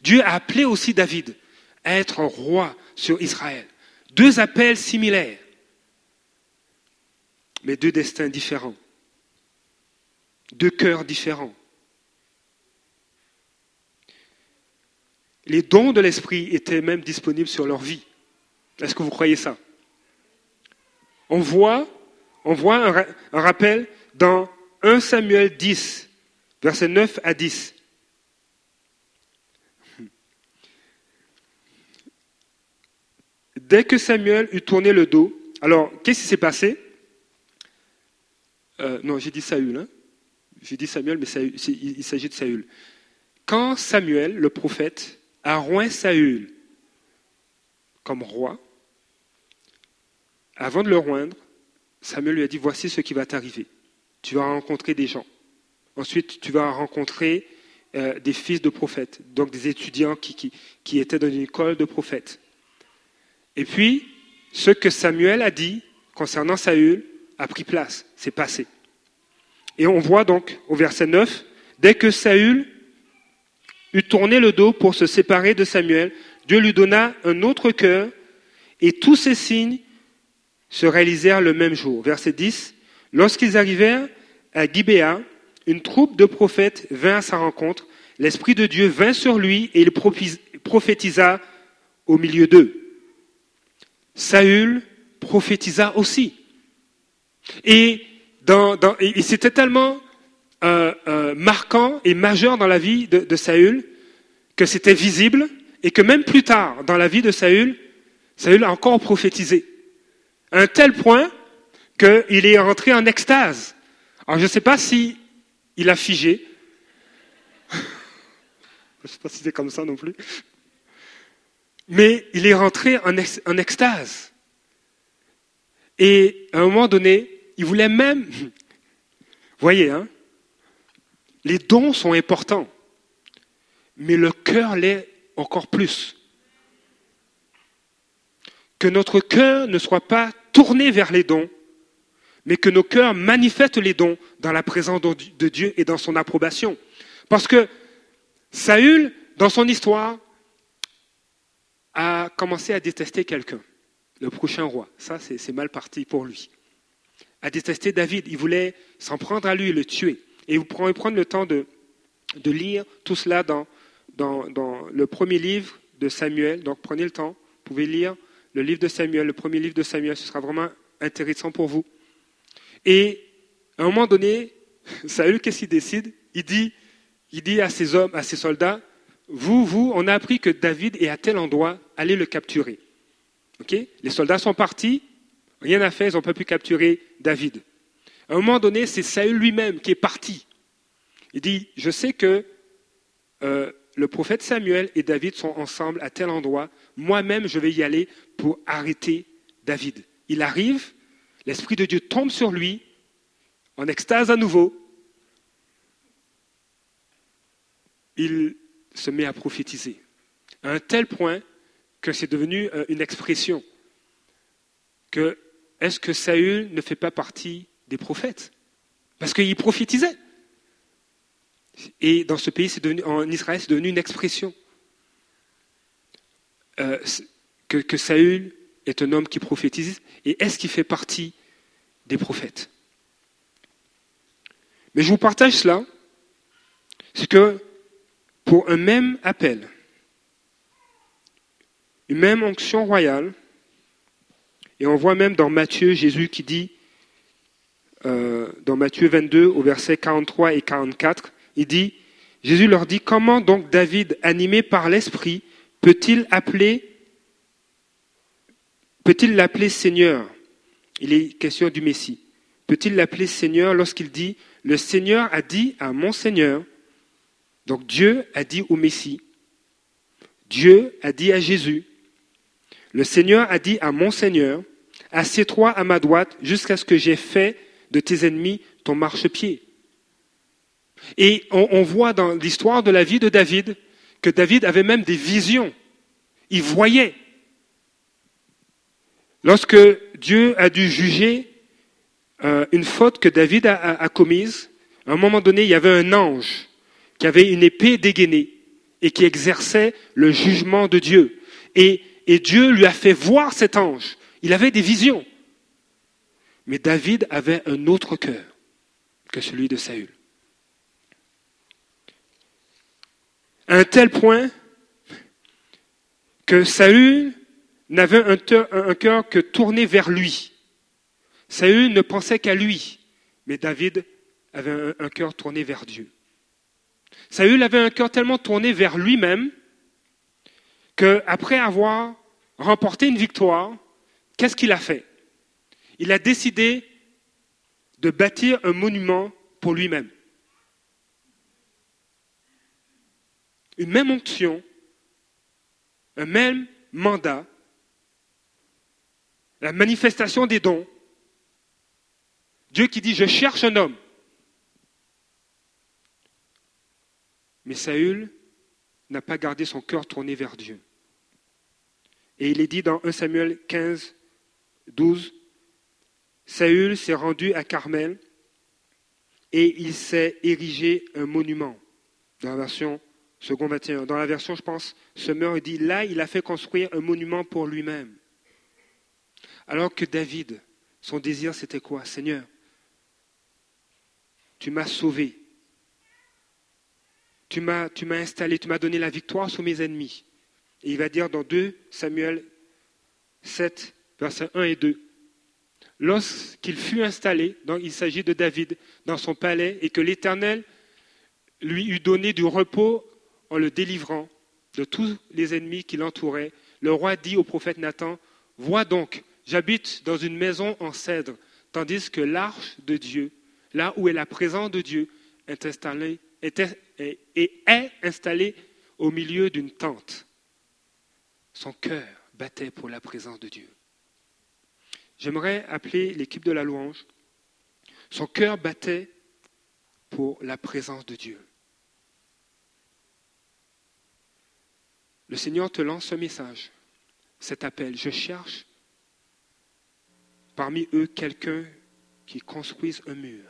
Dieu a appelé aussi David à être roi sur Israël. Deux appels similaires, mais deux destins différents, deux cœurs différents. Les dons de l'Esprit étaient même disponibles sur leur vie. Est-ce que vous croyez ça? On voit, un, un rappel dans 1 Samuel 10, versets 9 à 10. Dès que Samuel eut tourné le dos, alors qu'est-ce qui s'est passé? Euh, Non, j'ai dit Saül. Hein j'ai dit Samuel, mais il, s'agit de Saül. Quand Samuel, le prophète, a roint Saül comme roi, avant de le roindre, Samuel lui a dit, voici ce qui va t'arriver. Tu vas rencontrer des gens. Ensuite, tu vas rencontrer euh, des fils de prophètes, donc des étudiants qui étaient dans une école de prophètes. Et puis, ce que Samuel a dit concernant Saül a pris place, c'est passé. Et on voit donc au verset 9, dès que Saül eut tourné le dos pour se séparer de Samuel, Dieu lui donna un autre cœur et tous ces signes se réalisèrent le même jour. Verset 10, lorsqu'ils arrivèrent à Gibéa, une troupe de prophètes vint à sa rencontre. L'Esprit de Dieu vint sur lui et il prophétisa au milieu d'eux. Saül prophétisa aussi. Et, c'était tellement euh, euh, marquant et majeur dans la vie de, Saül que c'était visible et que même plus tard dans la vie de Saül, Saül a encore prophétisé. À un tel point qu'il est rentré en extase. Alors je ne sais pas si il a figé. je ne sais pas si c'est comme ça non plus mais il est rentré en, extase. Et à un moment donné, il voulait même, voyez, hein, les dons sont importants, mais le cœur l'est encore plus. Que notre cœur ne soit pas tourné vers les dons, mais que nos cœurs manifestent les dons dans la présence de Dieu et dans son approbation. Parce que Saül dans son histoire, a commencé à détester quelqu'un, le prochain roi. Ça, c'est mal parti pour lui. A détesté David. Il voulait s'en prendre à lui et le tuer. Et vous pourrez prendre le temps de, de lire tout cela dans, dans, dans, le premier livre de Samuel. Donc prenez le temps. Vous pouvez lire le livre de Samuel, le premier livre de Samuel. Ce sera vraiment intéressant pour vous. Et à un moment donné, Saül, qu'est-ce qu'il décide? Il dit, il dit à ses hommes, à ses soldats, vous, vous, on a appris que David est à tel endroit, allez le capturer. Les soldats sont partis, rien à faire, ils n'ont pas pu capturer David. À un moment donné, c'est Saül lui-même qui est parti. Il dit, je sais que euh, le prophète Samuel et David sont ensemble à tel endroit, moi-même je vais y aller pour arrêter David. Il arrive, l'Esprit de Dieu tombe sur lui, en extase à nouveau, il se met à prophétiser, à un tel point que c'est devenu euh, une expression que est-ce que Saül ne fait pas partie des prophètes? Parce qu'il prophétisait. Et dans ce pays, en Israël, c'est devenu une expression. Euh, que, que Saül est un homme qui prophétise. Et est-ce qu'il fait partie des prophètes? Mais je vous partage cela. C'est que pour un même appel, une même onction royale. Et on voit même dans Matthieu Jésus qui dit, euh, dans Matthieu 22 au verset 43 et 44, il dit, Jésus leur dit, comment donc David, animé par l'Esprit, peut-il appeler, peut-il l'appeler Seigneur? Il est question du Messie. Peut-il l'appeler Seigneur lorsqu'il dit, le Seigneur a dit à mon Seigneur, donc Dieu a dit au Messie, Dieu a dit à Jésus, le Seigneur a dit à mon Seigneur, assieds-toi à ma droite jusqu'à ce que j'ai fait de tes ennemis ton marchepied. Et on, voit dans l'histoire de la vie de David que David avait même des visions. Il voyait. Lorsque Dieu a dû juger euh, une faute que David a, a, a commise, à un moment donné, il y avait un ange qui avait une épée dégainée et qui exerçait le jugement de Dieu. Et, Dieu lui a fait voir cet ange. Il avait des visions. Mais David avait un autre cœur que celui de Saül. À un tel point que Saül n'avait un cœur que tourné vers lui. Saül ne pensait qu'à lui, mais David avait un cœur tourné vers Dieu. Saül avait un cœur tellement tourné vers lui-même qu'après avoir remporté une victoire, qu'est-ce qu'il a fait? Il a décidé de bâtir un monument pour lui-même. Une même onction, un même mandat, la manifestation des dons. Dieu qui dit, je cherche un homme Mais Saül n'a pas gardé son cœur tourné vers Dieu. Et il est dit dans 1 Samuel 15, 12, Saül s'est rendu à Carmel et il s'est érigé un monument. Dans la version second 21. Dans la version, je pense, Semeur dit, là, il a fait construire un monument pour lui-même. Alors que David, son désir, c'était quoi? Seigneur, tu m'as sauvé tu m'as, installé, tu m'as donné la victoire sur mes ennemis. Et il va dire dans 2 Samuel 7, versets 1 et 2. Lorsqu'il fut installé, donc il s'agit de David, dans son palais, et que l'Éternel lui eut donné du repos en le délivrant de tous les ennemis qui l'entouraient, le roi dit au prophète Nathan, Vois donc, j'habite dans une maison en cèdre, tandis que l'arche de Dieu, là où est la présence de Dieu, est installée, et est installé au milieu d'une tente. Son cœur battait pour la présence de Dieu. J'aimerais appeler l'équipe de la louange. Son cœur battait pour la présence de Dieu. Le Seigneur te lance ce message, cet appel. Je cherche parmi eux quelqu'un qui construise un mur,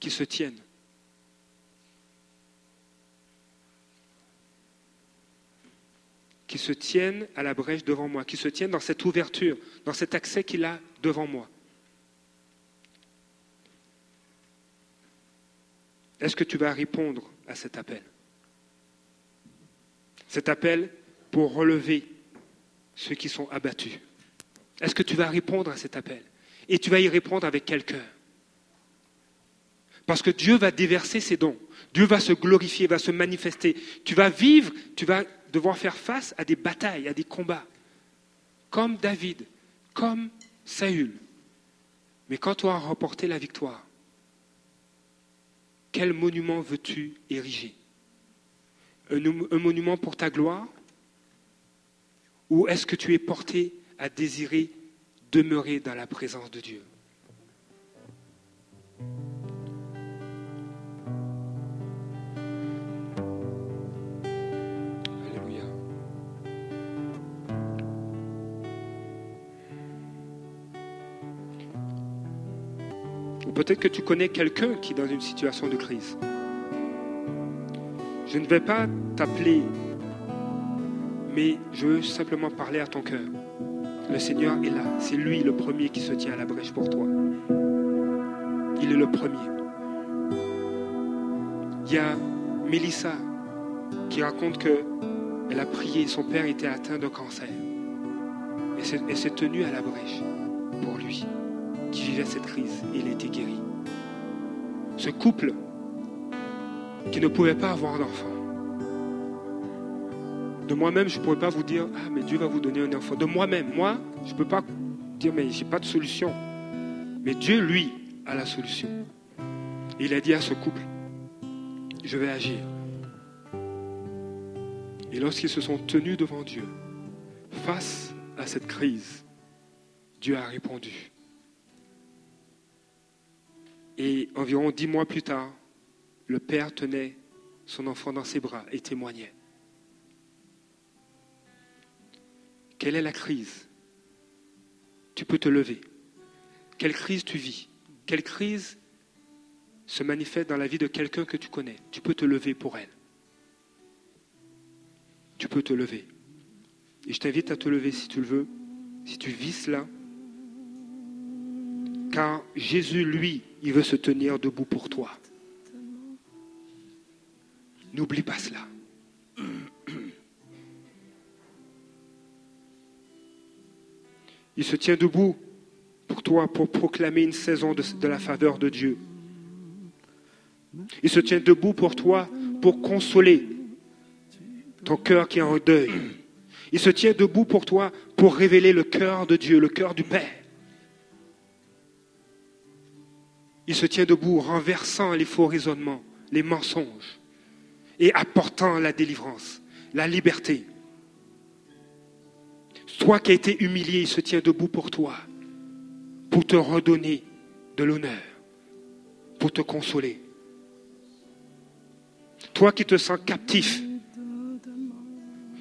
qui se tienne. Qui se tienne à la brèche devant moi, qui se tienne dans cette ouverture, dans cet accès qu'il a devant moi. Est-ce que tu vas répondre à cet appel? Cet appel pour relever ceux qui sont abattus. Est-ce que tu vas répondre à cet appel? Et tu vas y répondre avec quel cœur? Parce que Dieu va déverser ses dons. Dieu va se glorifier, va se manifester. Tu vas vivre, tu vas devoir faire face à des batailles, à des combats. Comme David, comme Saül. Mais quand tu auras remporté la victoire, quel monument veux-tu ériger? Un, un monument pour ta gloire? Ou est-ce que tu es porté à désirer demeurer dans la présence de Dieu? Peut-être que tu connais quelqu'un qui est dans une situation de crise. Je ne vais pas t'appeler, mais je veux simplement parler à ton cœur. Le Seigneur est là. C'est lui le premier qui se tient à la brèche pour toi. Il est le premier. Il y a Mélissa qui raconte que elle a prié, son père était atteint de cancer. Et s'est tenue à la brèche pour lui, qui vivait cette crise, il a été guéri. Ce couple qui ne pouvait pas avoir d'enfant. De moi-même, je ne pourrais pas vous dire, ah, mais Dieu va vous donner un enfant. De moi-même, moi, je ne peux pas dire, mais je n'ai pas de solution. Mais Dieu, lui, a la solution. Il a dit à ce couple, je vais agir. Et lorsqu'ils se sont tenus devant Dieu, face à cette crise, Dieu a répondu. Et environ dix mois plus tard, le père tenait son enfant dans ses bras et témoignait. Quelle est la crise? Tu peux te lever. Quelle crise tu vis? Quelle crise se manifeste dans la vie de quelqu'un que tu connais? Tu peux te lever pour elle. Tu peux te lever. Et je t'invite à te lever si tu le veux, si tu vis cela. Car Jésus, lui, il veut se tenir debout pour toi. N'oublie pas cela. Il se tient debout pour toi, pour proclamer une saison de, la faveur de Dieu. Il se tient debout pour toi, pour consoler ton cœur qui est en deuil. Il se tient debout pour toi, pour révéler le cœur de Dieu, le cœur du Père. Il se tient debout, renversant les faux raisonnements, les mensonges, et apportant la délivrance, la liberté. Toi qui as été humilié, il se tient debout pour toi, pour te redonner de l'honneur, pour te consoler. Toi qui te sens captif,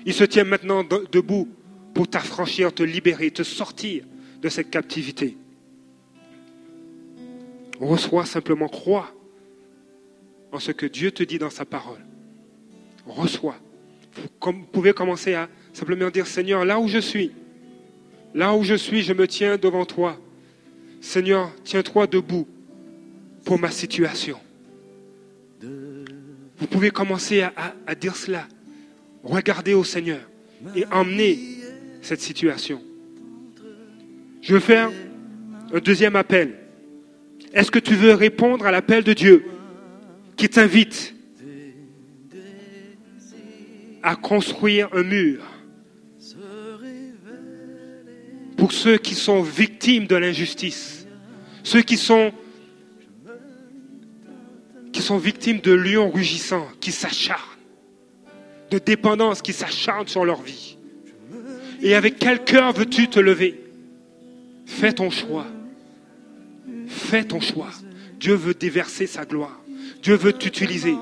il se tient maintenant debout pour t'affranchir, te libérer, te sortir de cette captivité. Reçois simplement, crois en ce que Dieu te dit dans sa parole. Reçois. Vous pouvez commencer à simplement dire, Seigneur, là où je suis, là où je suis, je me tiens devant toi. Seigneur, tiens-toi debout pour ma situation. Vous pouvez commencer à, dire cela. Regardez au Seigneur et emmener cette situation. Je veux faire un deuxième appel. Est-ce que tu veux répondre à l'appel de Dieu qui t'invite à construire un mur pour ceux qui sont victimes de l'injustice, ceux qui sont, qui sont victimes de lions rugissants, qui s'acharnent, de dépendance, qui s'acharnent sur leur vie? Et avec quel cœur veux-tu te lever? Fais ton choix. Fais ton choix. Dieu veut déverser sa gloire. Dieu veut t'utiliser.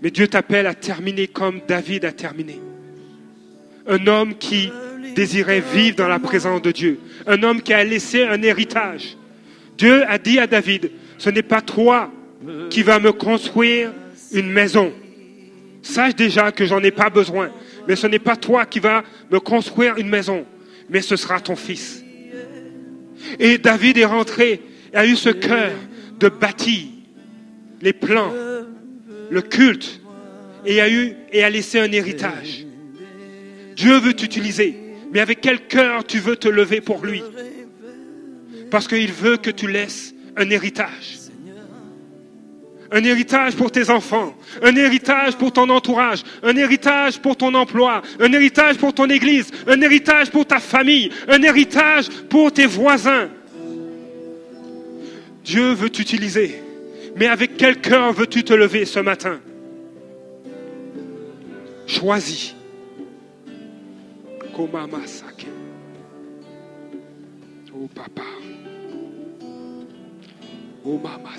Mais Dieu t'appelle à terminer comme David a terminé. Un homme qui désirait vivre dans la présence de Dieu. Un homme qui a laissé un héritage. Dieu a dit à David, ce n'est pas toi qui vas me construire une maison. Sache déjà que j'en ai pas besoin. mais ce n'est pas toi qui vas me construire une maison, mais ce sera ton fils. Et David est rentré et a eu ce cœur de bâtir les plans, le culte, et a eu et a laissé un héritage. Dieu veut t'utiliser, mais avec quel cœur tu veux te lever pour lui? Parce qu'il veut que tu laisses un héritage. Un héritage pour tes enfants, un héritage pour ton entourage, un héritage pour ton emploi, un héritage pour ton église, un héritage pour ta famille, un héritage pour tes voisins. Dieu veut t'utiliser, mais avec quel cœur veux-tu te lever ce matin? Choisis. Oh papa. Oh mama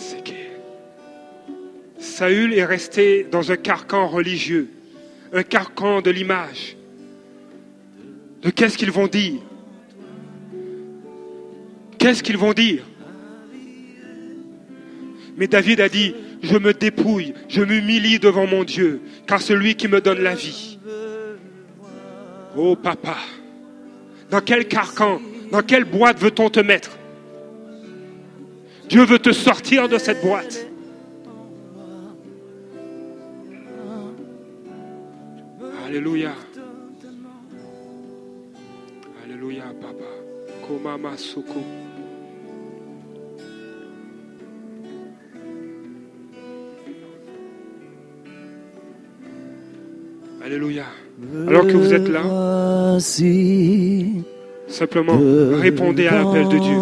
Saül est resté dans un carcan religieux, un carcan de l'image. De qu'est-ce qu'ils vont dire? Qu'est-ce qu'ils vont dire? Mais David a dit, je me dépouille, je m'humilie devant mon Dieu, car celui qui me donne la vie. Oh papa, dans quel carcan, dans quelle boîte veut-on te mettre? Dieu veut te sortir de cette boîte. Alléluia. Alléluia, papa. Komama soko. Alléluia. Alors que vous êtes là, simplement répondez à l'appel de Dieu.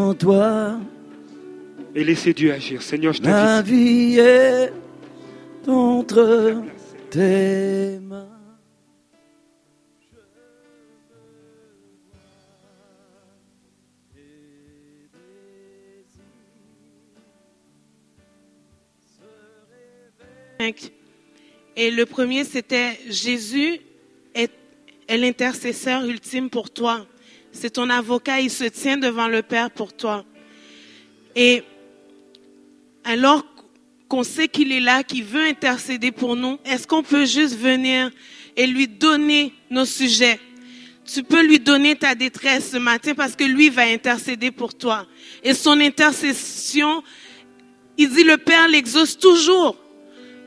Et laissez Dieu agir. Seigneur, je t'invite. Ma vie est entre tes mains. Et le premier, c'était Jésus est, l'intercesseur ultime pour toi. C'est ton avocat, il se tient devant le Père pour toi. Et alors qu'on sait qu'il est là, qu'il veut intercéder pour nous, est-ce qu'on peut juste venir et lui donner nos sujets? Tu peux lui donner ta détresse ce matin parce que lui va intercéder pour toi. Et son intercession, il dit le Père l'exauce toujours.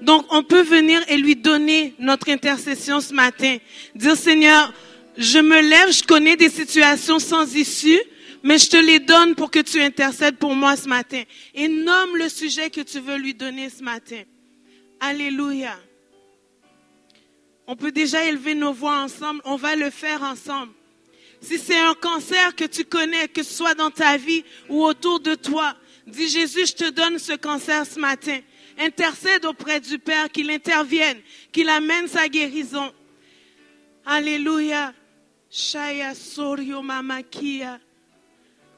Donc, on peut venir et lui donner notre intercession ce matin. Dire, Seigneur, je me lève, je connais des situations sans issue, mais je te les donne pour que tu intercèdes pour moi ce matin. Et nomme le sujet que tu veux lui donner ce matin. Alléluia. On peut déjà élever nos voix ensemble, on va le faire ensemble. Si c'est un cancer que tu connais, que ce soit dans ta vie ou autour de toi, dis Jésus, je te donne ce cancer ce matin intercède auprès du Père, qu'il intervienne, qu'il amène sa guérison. Alléluia. Shaya Sorio Mamakia.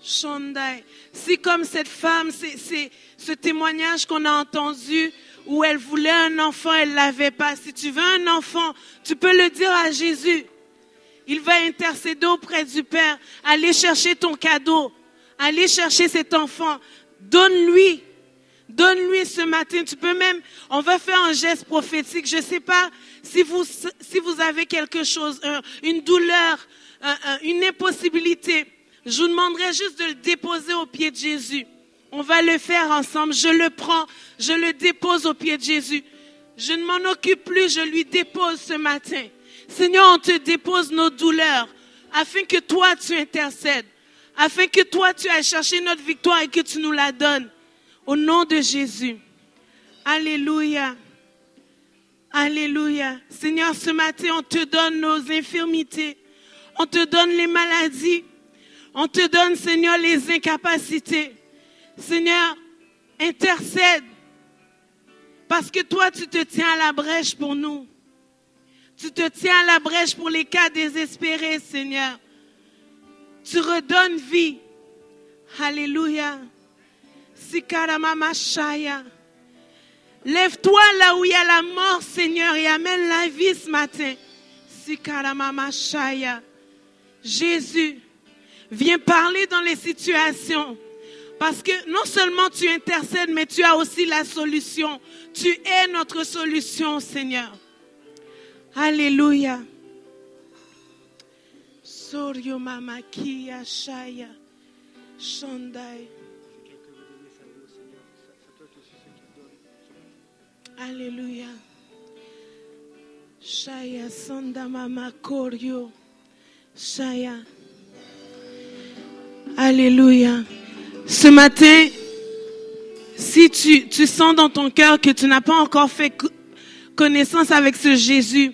Shondai. Si comme cette femme, c'est ce témoignage qu'on a entendu où elle voulait un enfant, elle l'avait pas. Si tu veux un enfant, tu peux le dire à Jésus. Il va intercéder auprès du Père. Allez chercher ton cadeau. Allez chercher cet enfant. Donne-lui Donne-lui ce matin. Tu peux même, on va faire un geste prophétique. Je ne sais pas si vous, avez quelque chose, une douleur, une impossibilité. Je vous demanderai juste de le déposer au pied de Jésus. On va le faire ensemble. Je le prends, je le dépose au pied de Jésus. Je ne m'en occupe plus, je lui dépose ce matin. Seigneur, on te dépose nos douleurs afin que toi tu intercèdes, afin que toi tu ailles chercher notre victoire et que tu nous la donnes. Au nom de Jésus. Alléluia. Alléluia. Seigneur, ce matin, on te donne nos infirmités. On te donne les maladies. On te donne, Seigneur, les incapacités. Seigneur, intercède. Parce que toi, tu te tiens à la brèche pour nous. Tu te tiens à la brèche pour les cas désespérés, Seigneur. Tu redonnes vie. Alléluia. Lève-toi là où il y a la mort, Seigneur, et amène la vie ce matin. Jésus, viens parler dans les situations. Parce que non seulement tu intercèdes, mais tu as aussi la solution. Tu es notre solution, Seigneur. Alléluia. Sorio mama kia shaya. Shandai. Alléluia. Shaya sanda mama korio. Shaya. Alléluia. Ce matin, si tu, tu sens dans ton cœur que tu n'as pas encore fait co- connaissance avec ce Jésus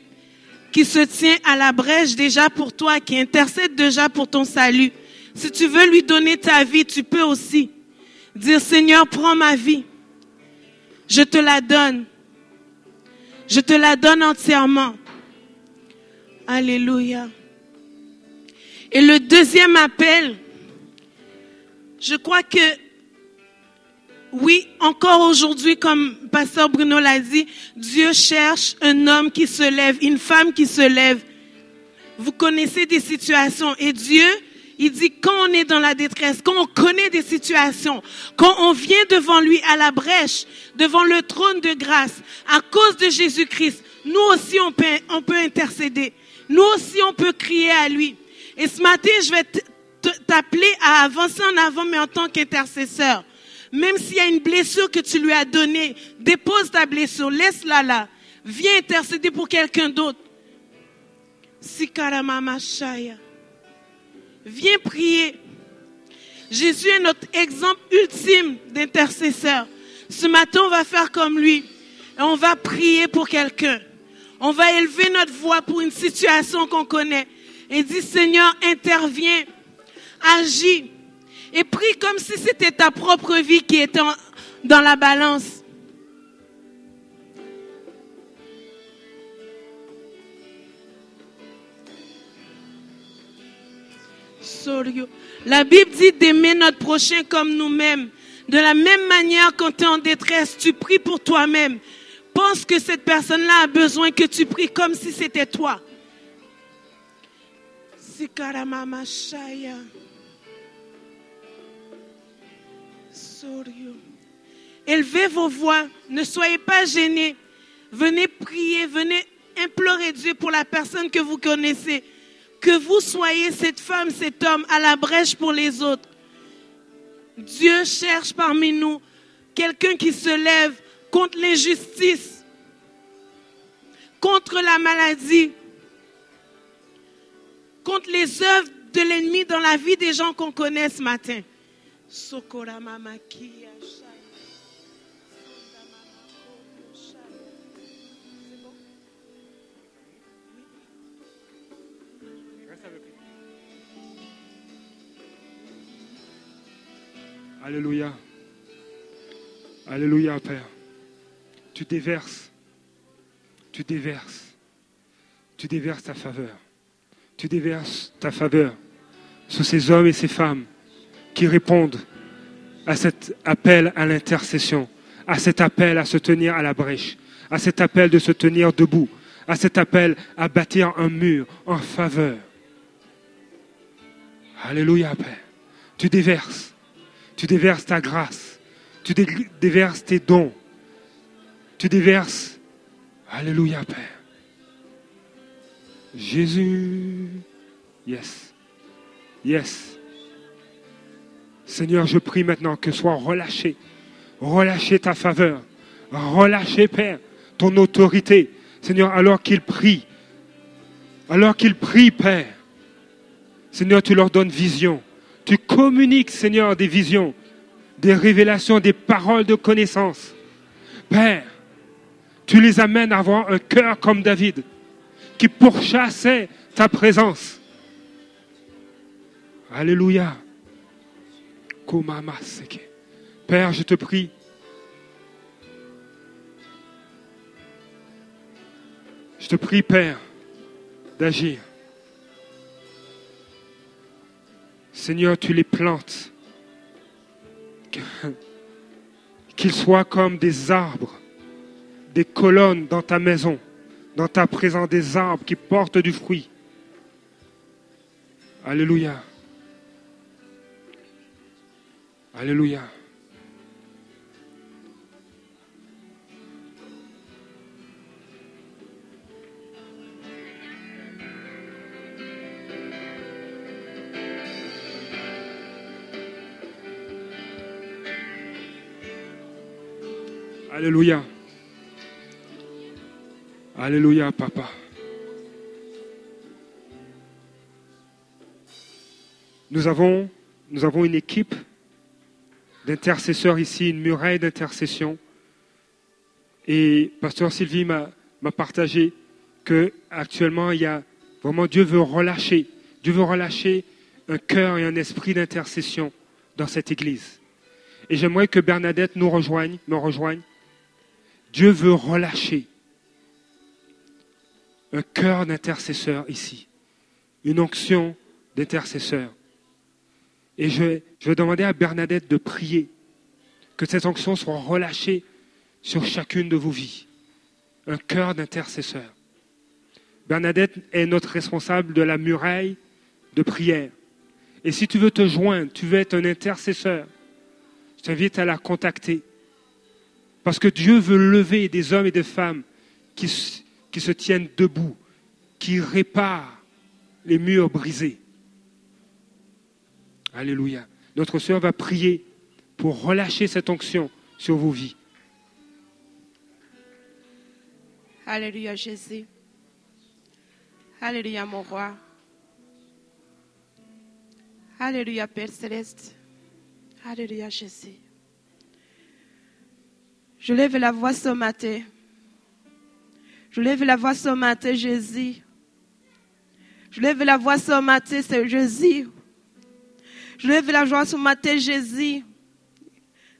qui se tient à la brèche déjà pour toi, qui intercède déjà pour ton salut, si tu veux lui donner ta vie, tu peux aussi dire Seigneur, prends ma vie. Je te la donne. Je te la donne entièrement. Alléluia. Et le deuxième appel, je crois que, oui, encore aujourd'hui, comme Pasteur Bruno l'a dit, Dieu cherche un homme qui se lève, une femme qui se lève. Vous connaissez des situations et Dieu, il dit quand on est dans la détresse, quand on connaît des situations, quand on vient devant lui à la brèche, devant le trône de grâce, à cause de Jésus-Christ, nous aussi on peut, intercéder. Nous aussi on peut crier à lui. Et ce matin, je vais t'appeler à avancer en avant, mais en tant qu'intercesseur. Même s'il y a une blessure que tu lui as donnée, dépose ta blessure, laisse-la là. Viens intercéder pour quelqu'un d'autre. Sikaramama Shaya. Viens prier. Jésus est notre exemple ultime d'intercesseur. Ce matin, on va faire comme lui. Et on va prier pour quelqu'un. On va élever notre voix pour une situation qu'on connaît. Et dit, Seigneur, interviens, agis. Et prie comme si c'était ta propre vie qui était dans la balance. La Bible dit d'aimer notre prochain comme nous-mêmes. De la même manière, quand tu es en détresse, tu pries pour toi-même. Pense que cette personne-là a besoin que tu pries comme si c'était toi. Élevez vos voix, ne soyez pas gênés. Venez prier, venez implorer Dieu pour la personne que vous connaissez. Que vous soyez cette femme, cet homme à la brèche pour les autres. Dieu cherche parmi nous quelqu'un qui se lève contre l'injustice, contre la maladie, contre les œuvres de l'ennemi dans la vie des gens qu'on connaît ce matin. Alléluia. Alléluia, Père. Tu déverses. Tu déverses. Tu déverses ta faveur. Tu déverses ta faveur sur ces hommes et ces femmes qui répondent à cet appel à l'intercession, à cet appel à se tenir à la brèche, à cet appel de se tenir debout, à cet appel à bâtir un mur en faveur. Alléluia, Père. Tu déverses. Tu déverses ta grâce. Tu dé- déverses tes dons. Tu déverses. Alléluia, Père. Jésus. Yes. Yes. Seigneur, je prie maintenant que soit relâché. Relâché ta faveur. Relâché, Père, ton autorité. Seigneur, alors qu'il prie. Alors qu'il prie, Père. Seigneur, tu leur donnes vision. Tu communiques, Seigneur, des visions, des révélations, des paroles de connaissance. Père, tu les amènes à avoir un cœur comme David, qui pourchassait ta présence. Alléluia. Père, je te prie. Je te prie, Père, d'agir. Seigneur, tu les plantes. Qu'ils soient comme des arbres, des colonnes dans ta maison, dans ta présence, des arbres qui portent du fruit. Alléluia. Alléluia. Alléluia. Alléluia, papa. Nous avons, une équipe d'intercesseurs ici, une muraille d'intercession. Et pasteur Sylvie m'a m'a partagé que actuellement il y a vraiment Dieu veut relâcher, Dieu veut relâcher un cœur et un esprit d'intercession dans cette église. Et j'aimerais que Bernadette nous rejoigne, me rejoigne. Dieu veut relâcher un cœur d'intercesseur ici, une onction d'intercesseur. Et je je vais demander à Bernadette de prier que cette onction soit relâchée sur chacune de vos vies. Un cœur d'intercesseur. Bernadette est notre responsable de la muraille de prière. Et si tu veux te joindre, tu veux être un intercesseur, je t'invite à la contacter. Parce que Dieu veut lever des hommes et des femmes qui, qui se tiennent debout, qui réparent les murs brisés. Alléluia. Notre sœur va prier pour relâcher cette onction sur vos vies. Alléluia Jésus. Alléluia mon roi. Alléluia Père céleste. Alléluia Jésus. Je lève la voix ce matin. Je lève la voix ce matin, Jésus. Je lève la voix ce matin, c'est Jésus. Je lève la joie ce matin, Jésus,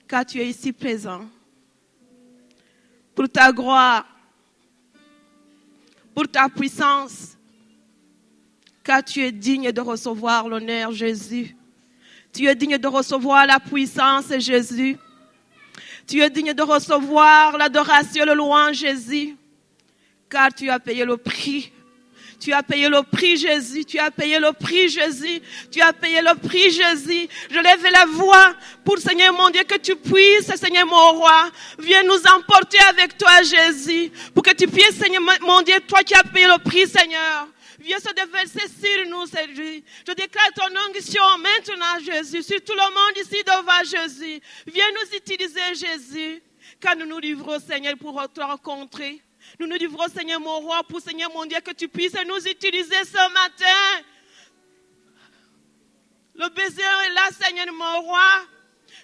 car tu es ici présent. Pour ta gloire, pour ta puissance, car tu es digne de recevoir l'honneur, Jésus. Tu es digne de recevoir la puissance, Jésus. Tu es digne de recevoir l'adoration, le louange, Jésus, car tu as payé le prix. Tu as payé le prix, Jésus. Tu as payé le prix, Jésus. Tu as payé le prix, Jésus. Je lève la voix pour, Seigneur mon Dieu, que tu puisses, Seigneur mon roi, viens nous emporter avec toi, Jésus, pour que tu puisses, Seigneur mon Dieu, toi qui as payé le prix, Seigneur. Viens se déverser sur nous, Jésus. Je déclare ton onction maintenant, Jésus, sur tout le monde ici devant Jésus. Viens nous utiliser, Jésus, car nous nous livrons, Seigneur, pour te rencontrer. Nous nous livrons, Seigneur mon roi, pour Seigneur mon Dieu, que tu puisses nous utiliser ce matin. Le besoin est là, Seigneur mon roi.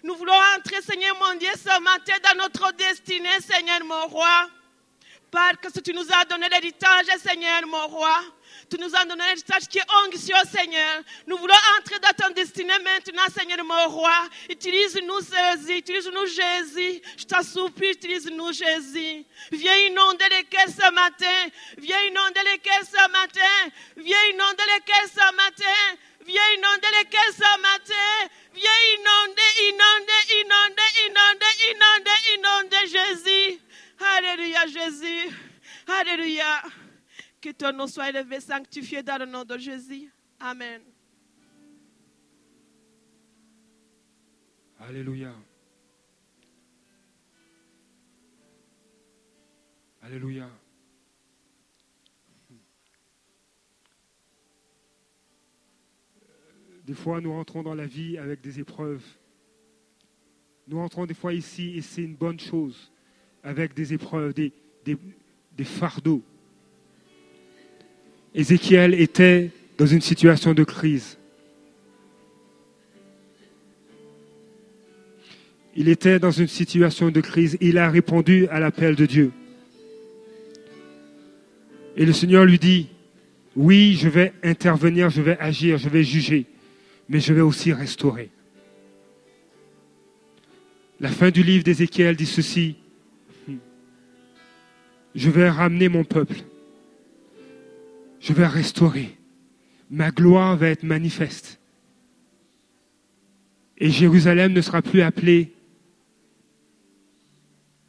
Nous voulons entrer, Seigneur mon Dieu, ce matin dans notre destinée, Seigneur mon roi. Parce que tu nous as donné l'héritage, Seigneur mon roi. Nous as donné l'héritage qui est anxieux, Seigneur. Nous voulons entrer dans ton destinée maintenant, Seigneur mon roi. Utilise-nous, Jésus. Utilise-nous, Jésus. Je t'en supplie, utilise-nous, Jésus. Viens inonder les cœurs ce matin. Viens inonder les cœurs ce matin. Viens inonder les cœurs ce matin. Viens inonder les cœurs ce matin. Viens inonder, inonder, inonder, inonder, inonder, inonder, Jésus. Alléluia, Jésus. Alléluia. Que ton nom soit élevé, sanctifié dans le nom de Jésus. Amen. Alléluia. Alléluia. Des fois, nous rentrons dans la vie avec des épreuves. Nous rentrons des fois ici, et c'est une bonne chose, avec des épreuves, des, des, des fardeaux. Ézéchiel était dans une situation de crise. Il était dans une situation de crise. Il a répondu à l'appel de Dieu. Et le Seigneur lui dit, oui, je vais intervenir, je vais agir, je vais juger, mais je vais aussi restaurer. La fin du livre d'Ézéchiel dit ceci, je vais ramener mon peuple, je vais restaurer, ma gloire va être manifeste. Et Jérusalem ne sera plus appelée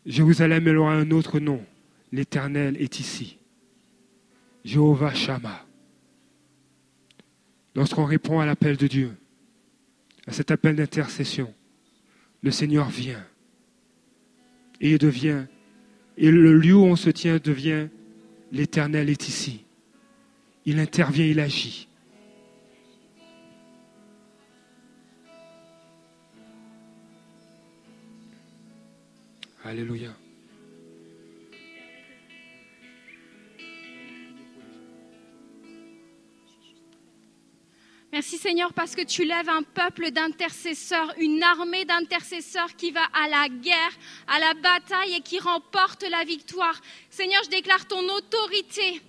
Jérusalem, elle aura un autre nom. L'Éternel est ici. Jéhovah Shammah. Lorsqu'on répond à l'appel de Dieu, à cet appel d'intercession, le Seigneur vient. Et il devient, et le lieu où on se tient devient, l'Éternel est ici il intervient, il agit. Alléluia. Merci Seigneur parce que tu lèves un peuple d'intercesseurs, une armée d'intercesseurs qui va à la guerre, à la bataille et qui remporte la victoire. Seigneur, je déclare ton autorité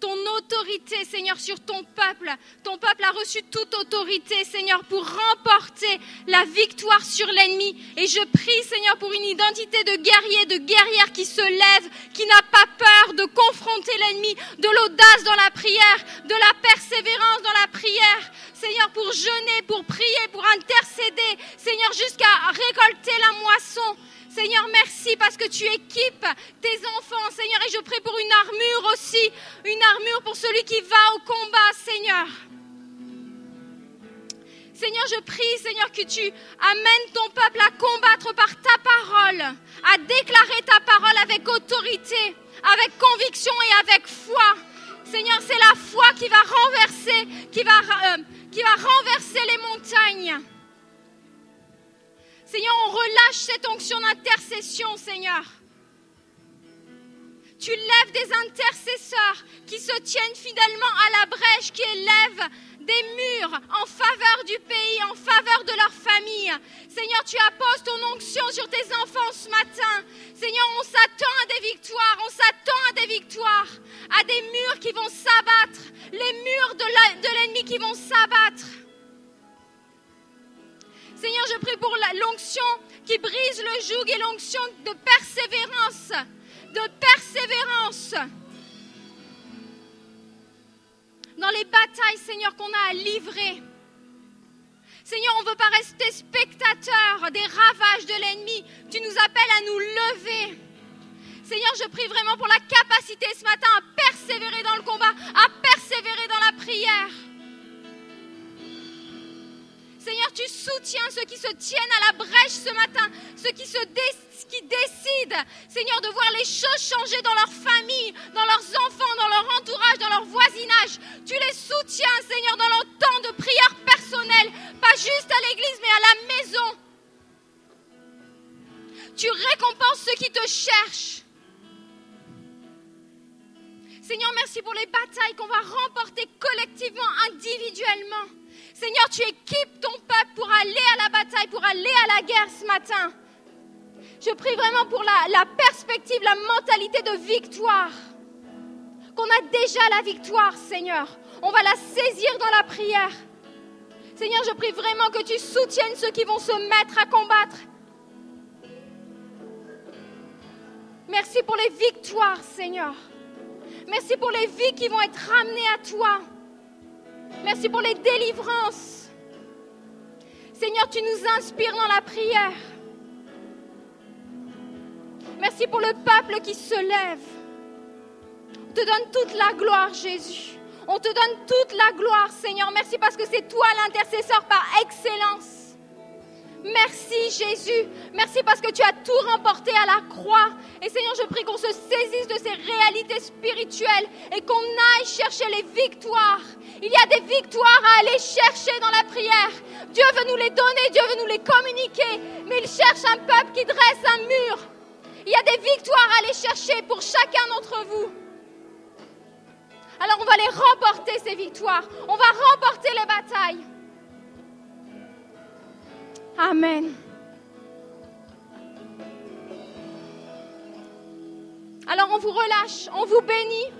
ton autorité, Seigneur, sur ton peuple. Ton peuple a reçu toute autorité, Seigneur, pour remporter la victoire sur l'ennemi. Et je prie, Seigneur, pour une identité de guerrier, de guerrière qui se lève, qui n'a pas peur de confronter l'ennemi, de l'audace dans la prière, de la persévérance dans la prière. Seigneur, pour jeûner, pour prier, pour intercéder. Seigneur, jusqu'à récolter la moisson. Seigneur, merci parce que tu équipes tes enfants, Seigneur, et je prie pour une armure aussi, une armure pour celui qui va au combat, Seigneur. Seigneur, je prie, Seigneur, que tu amènes ton peuple à combattre par ta parole, à déclarer ta parole avec autorité, avec conviction et avec foi. Seigneur, c'est la foi qui va renverser, qui va, euh, qui va renverser les montagnes. Seigneur, on relâche cette onction d'intercession, Seigneur. Tu lèves des intercesseurs qui se tiennent fidèlement à la brèche, qui élèvent des murs en faveur du pays, en faveur de leur famille. Seigneur, tu apposes ton onction sur tes enfants ce matin. Seigneur, on s'attend à des victoires, on s'attend à des victoires, à des murs qui vont s'abattre, les murs de l'ennemi qui vont s'abattre. Seigneur, je prie pour l'onction qui brise le joug et l'onction de persévérance, de persévérance. Dans les batailles, Seigneur, qu'on a à livrer. Seigneur, on ne veut pas rester spectateur des ravages de l'ennemi. Tu nous appelles à nous lever. Seigneur, je prie vraiment pour la capacité ce matin à persévérer dans le combat, à persévérer dans la prière. Seigneur, tu soutiens ceux qui se tiennent à la brèche ce matin, ceux qui, décident, Seigneur, de voir les choses changer dans leur famille, dans leurs enfants, dans leur entourage, dans leur voisinage. Tu les soutiens, Seigneur, dans leur temps de prière personnelle, pas juste à l'église, mais à la maison. Tu récompenses ceux qui te cherchent. Seigneur, merci pour les batailles qu'on va remporter collectivement, individuellement. Seigneur, tu équipes ton peuple pour aller à la bataille, pour aller à la guerre ce matin. Je prie vraiment pour la, perspective, la mentalité de victoire. Qu'on a déjà la victoire, Seigneur. On va la saisir dans la prière. Seigneur, je prie vraiment que tu soutiennes ceux qui vont se mettre à combattre. Merci pour les victoires, Seigneur. Merci pour les vies qui vont être ramenées à toi. Merci pour les délivrances. Seigneur, tu nous inspires dans la prière. Merci pour le peuple qui se lève. On te donne toute la gloire, Jésus. On te donne toute la gloire, Seigneur. Merci parce que c'est toi l'intercesseur par excellence. Merci Jésus. Merci parce que tu as tout remporté à la croix. Et Seigneur, je prie qu'on se saisisse de ces réalités spirituelles et qu'on aille chercher les victoires. Il y a des victoires à aller chercher dans la prière. Dieu veut nous les donner, Dieu veut nous les communiquer. Mais il cherche un peuple qui dresse un mur. Il y a des victoires à aller chercher pour chacun d'entre vous. Alors on va les remporter, ces victoires. On va remporter les batailles. Amen. Alors on vous relâche, on vous bénit.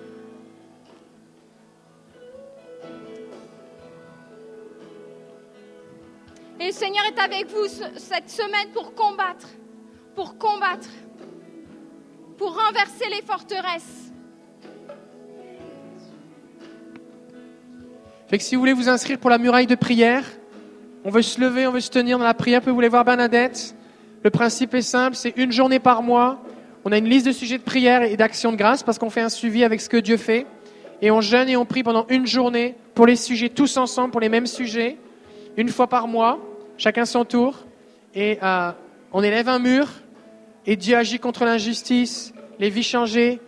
Et le Seigneur est avec vous cette semaine pour combattre, pour combattre, pour renverser les forteresses. Fait que si vous voulez vous inscrire pour la muraille de prière, on veut se lever, on veut se tenir dans la prière. Vous voulez voir Bernadette? Le principe est simple, c'est une journée par mois. On a une liste de sujets de prière et d'actions de grâce parce qu'on fait un suivi avec ce que Dieu fait. Et on jeûne et on prie pendant une journée pour les sujets tous ensemble, pour les mêmes sujets, une fois par mois, chacun son tour. Et euh, on élève un mur et Dieu agit contre l'injustice, les vies changées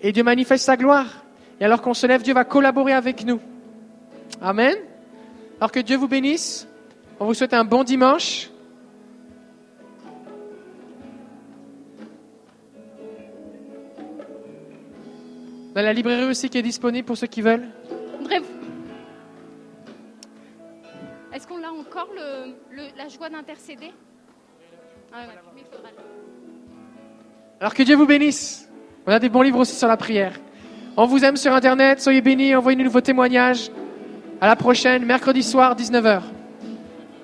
et Dieu manifeste sa gloire. Et alors qu'on se lève, Dieu va collaborer avec nous. Amen. Alors que Dieu vous bénisse. On vous souhaite un bon dimanche. On a la librairie aussi qui est disponible pour ceux qui veulent. Est-ce qu'on a encore le, le- la joie d'intercéder? Ah ouais, Alors que Dieu vous bénisse. On a des bons livres aussi sur la prière. On vous aime sur Internet. Soyez bénis. Envoyez-nous vos témoignages. À la prochaine, mercredi soir, 19h.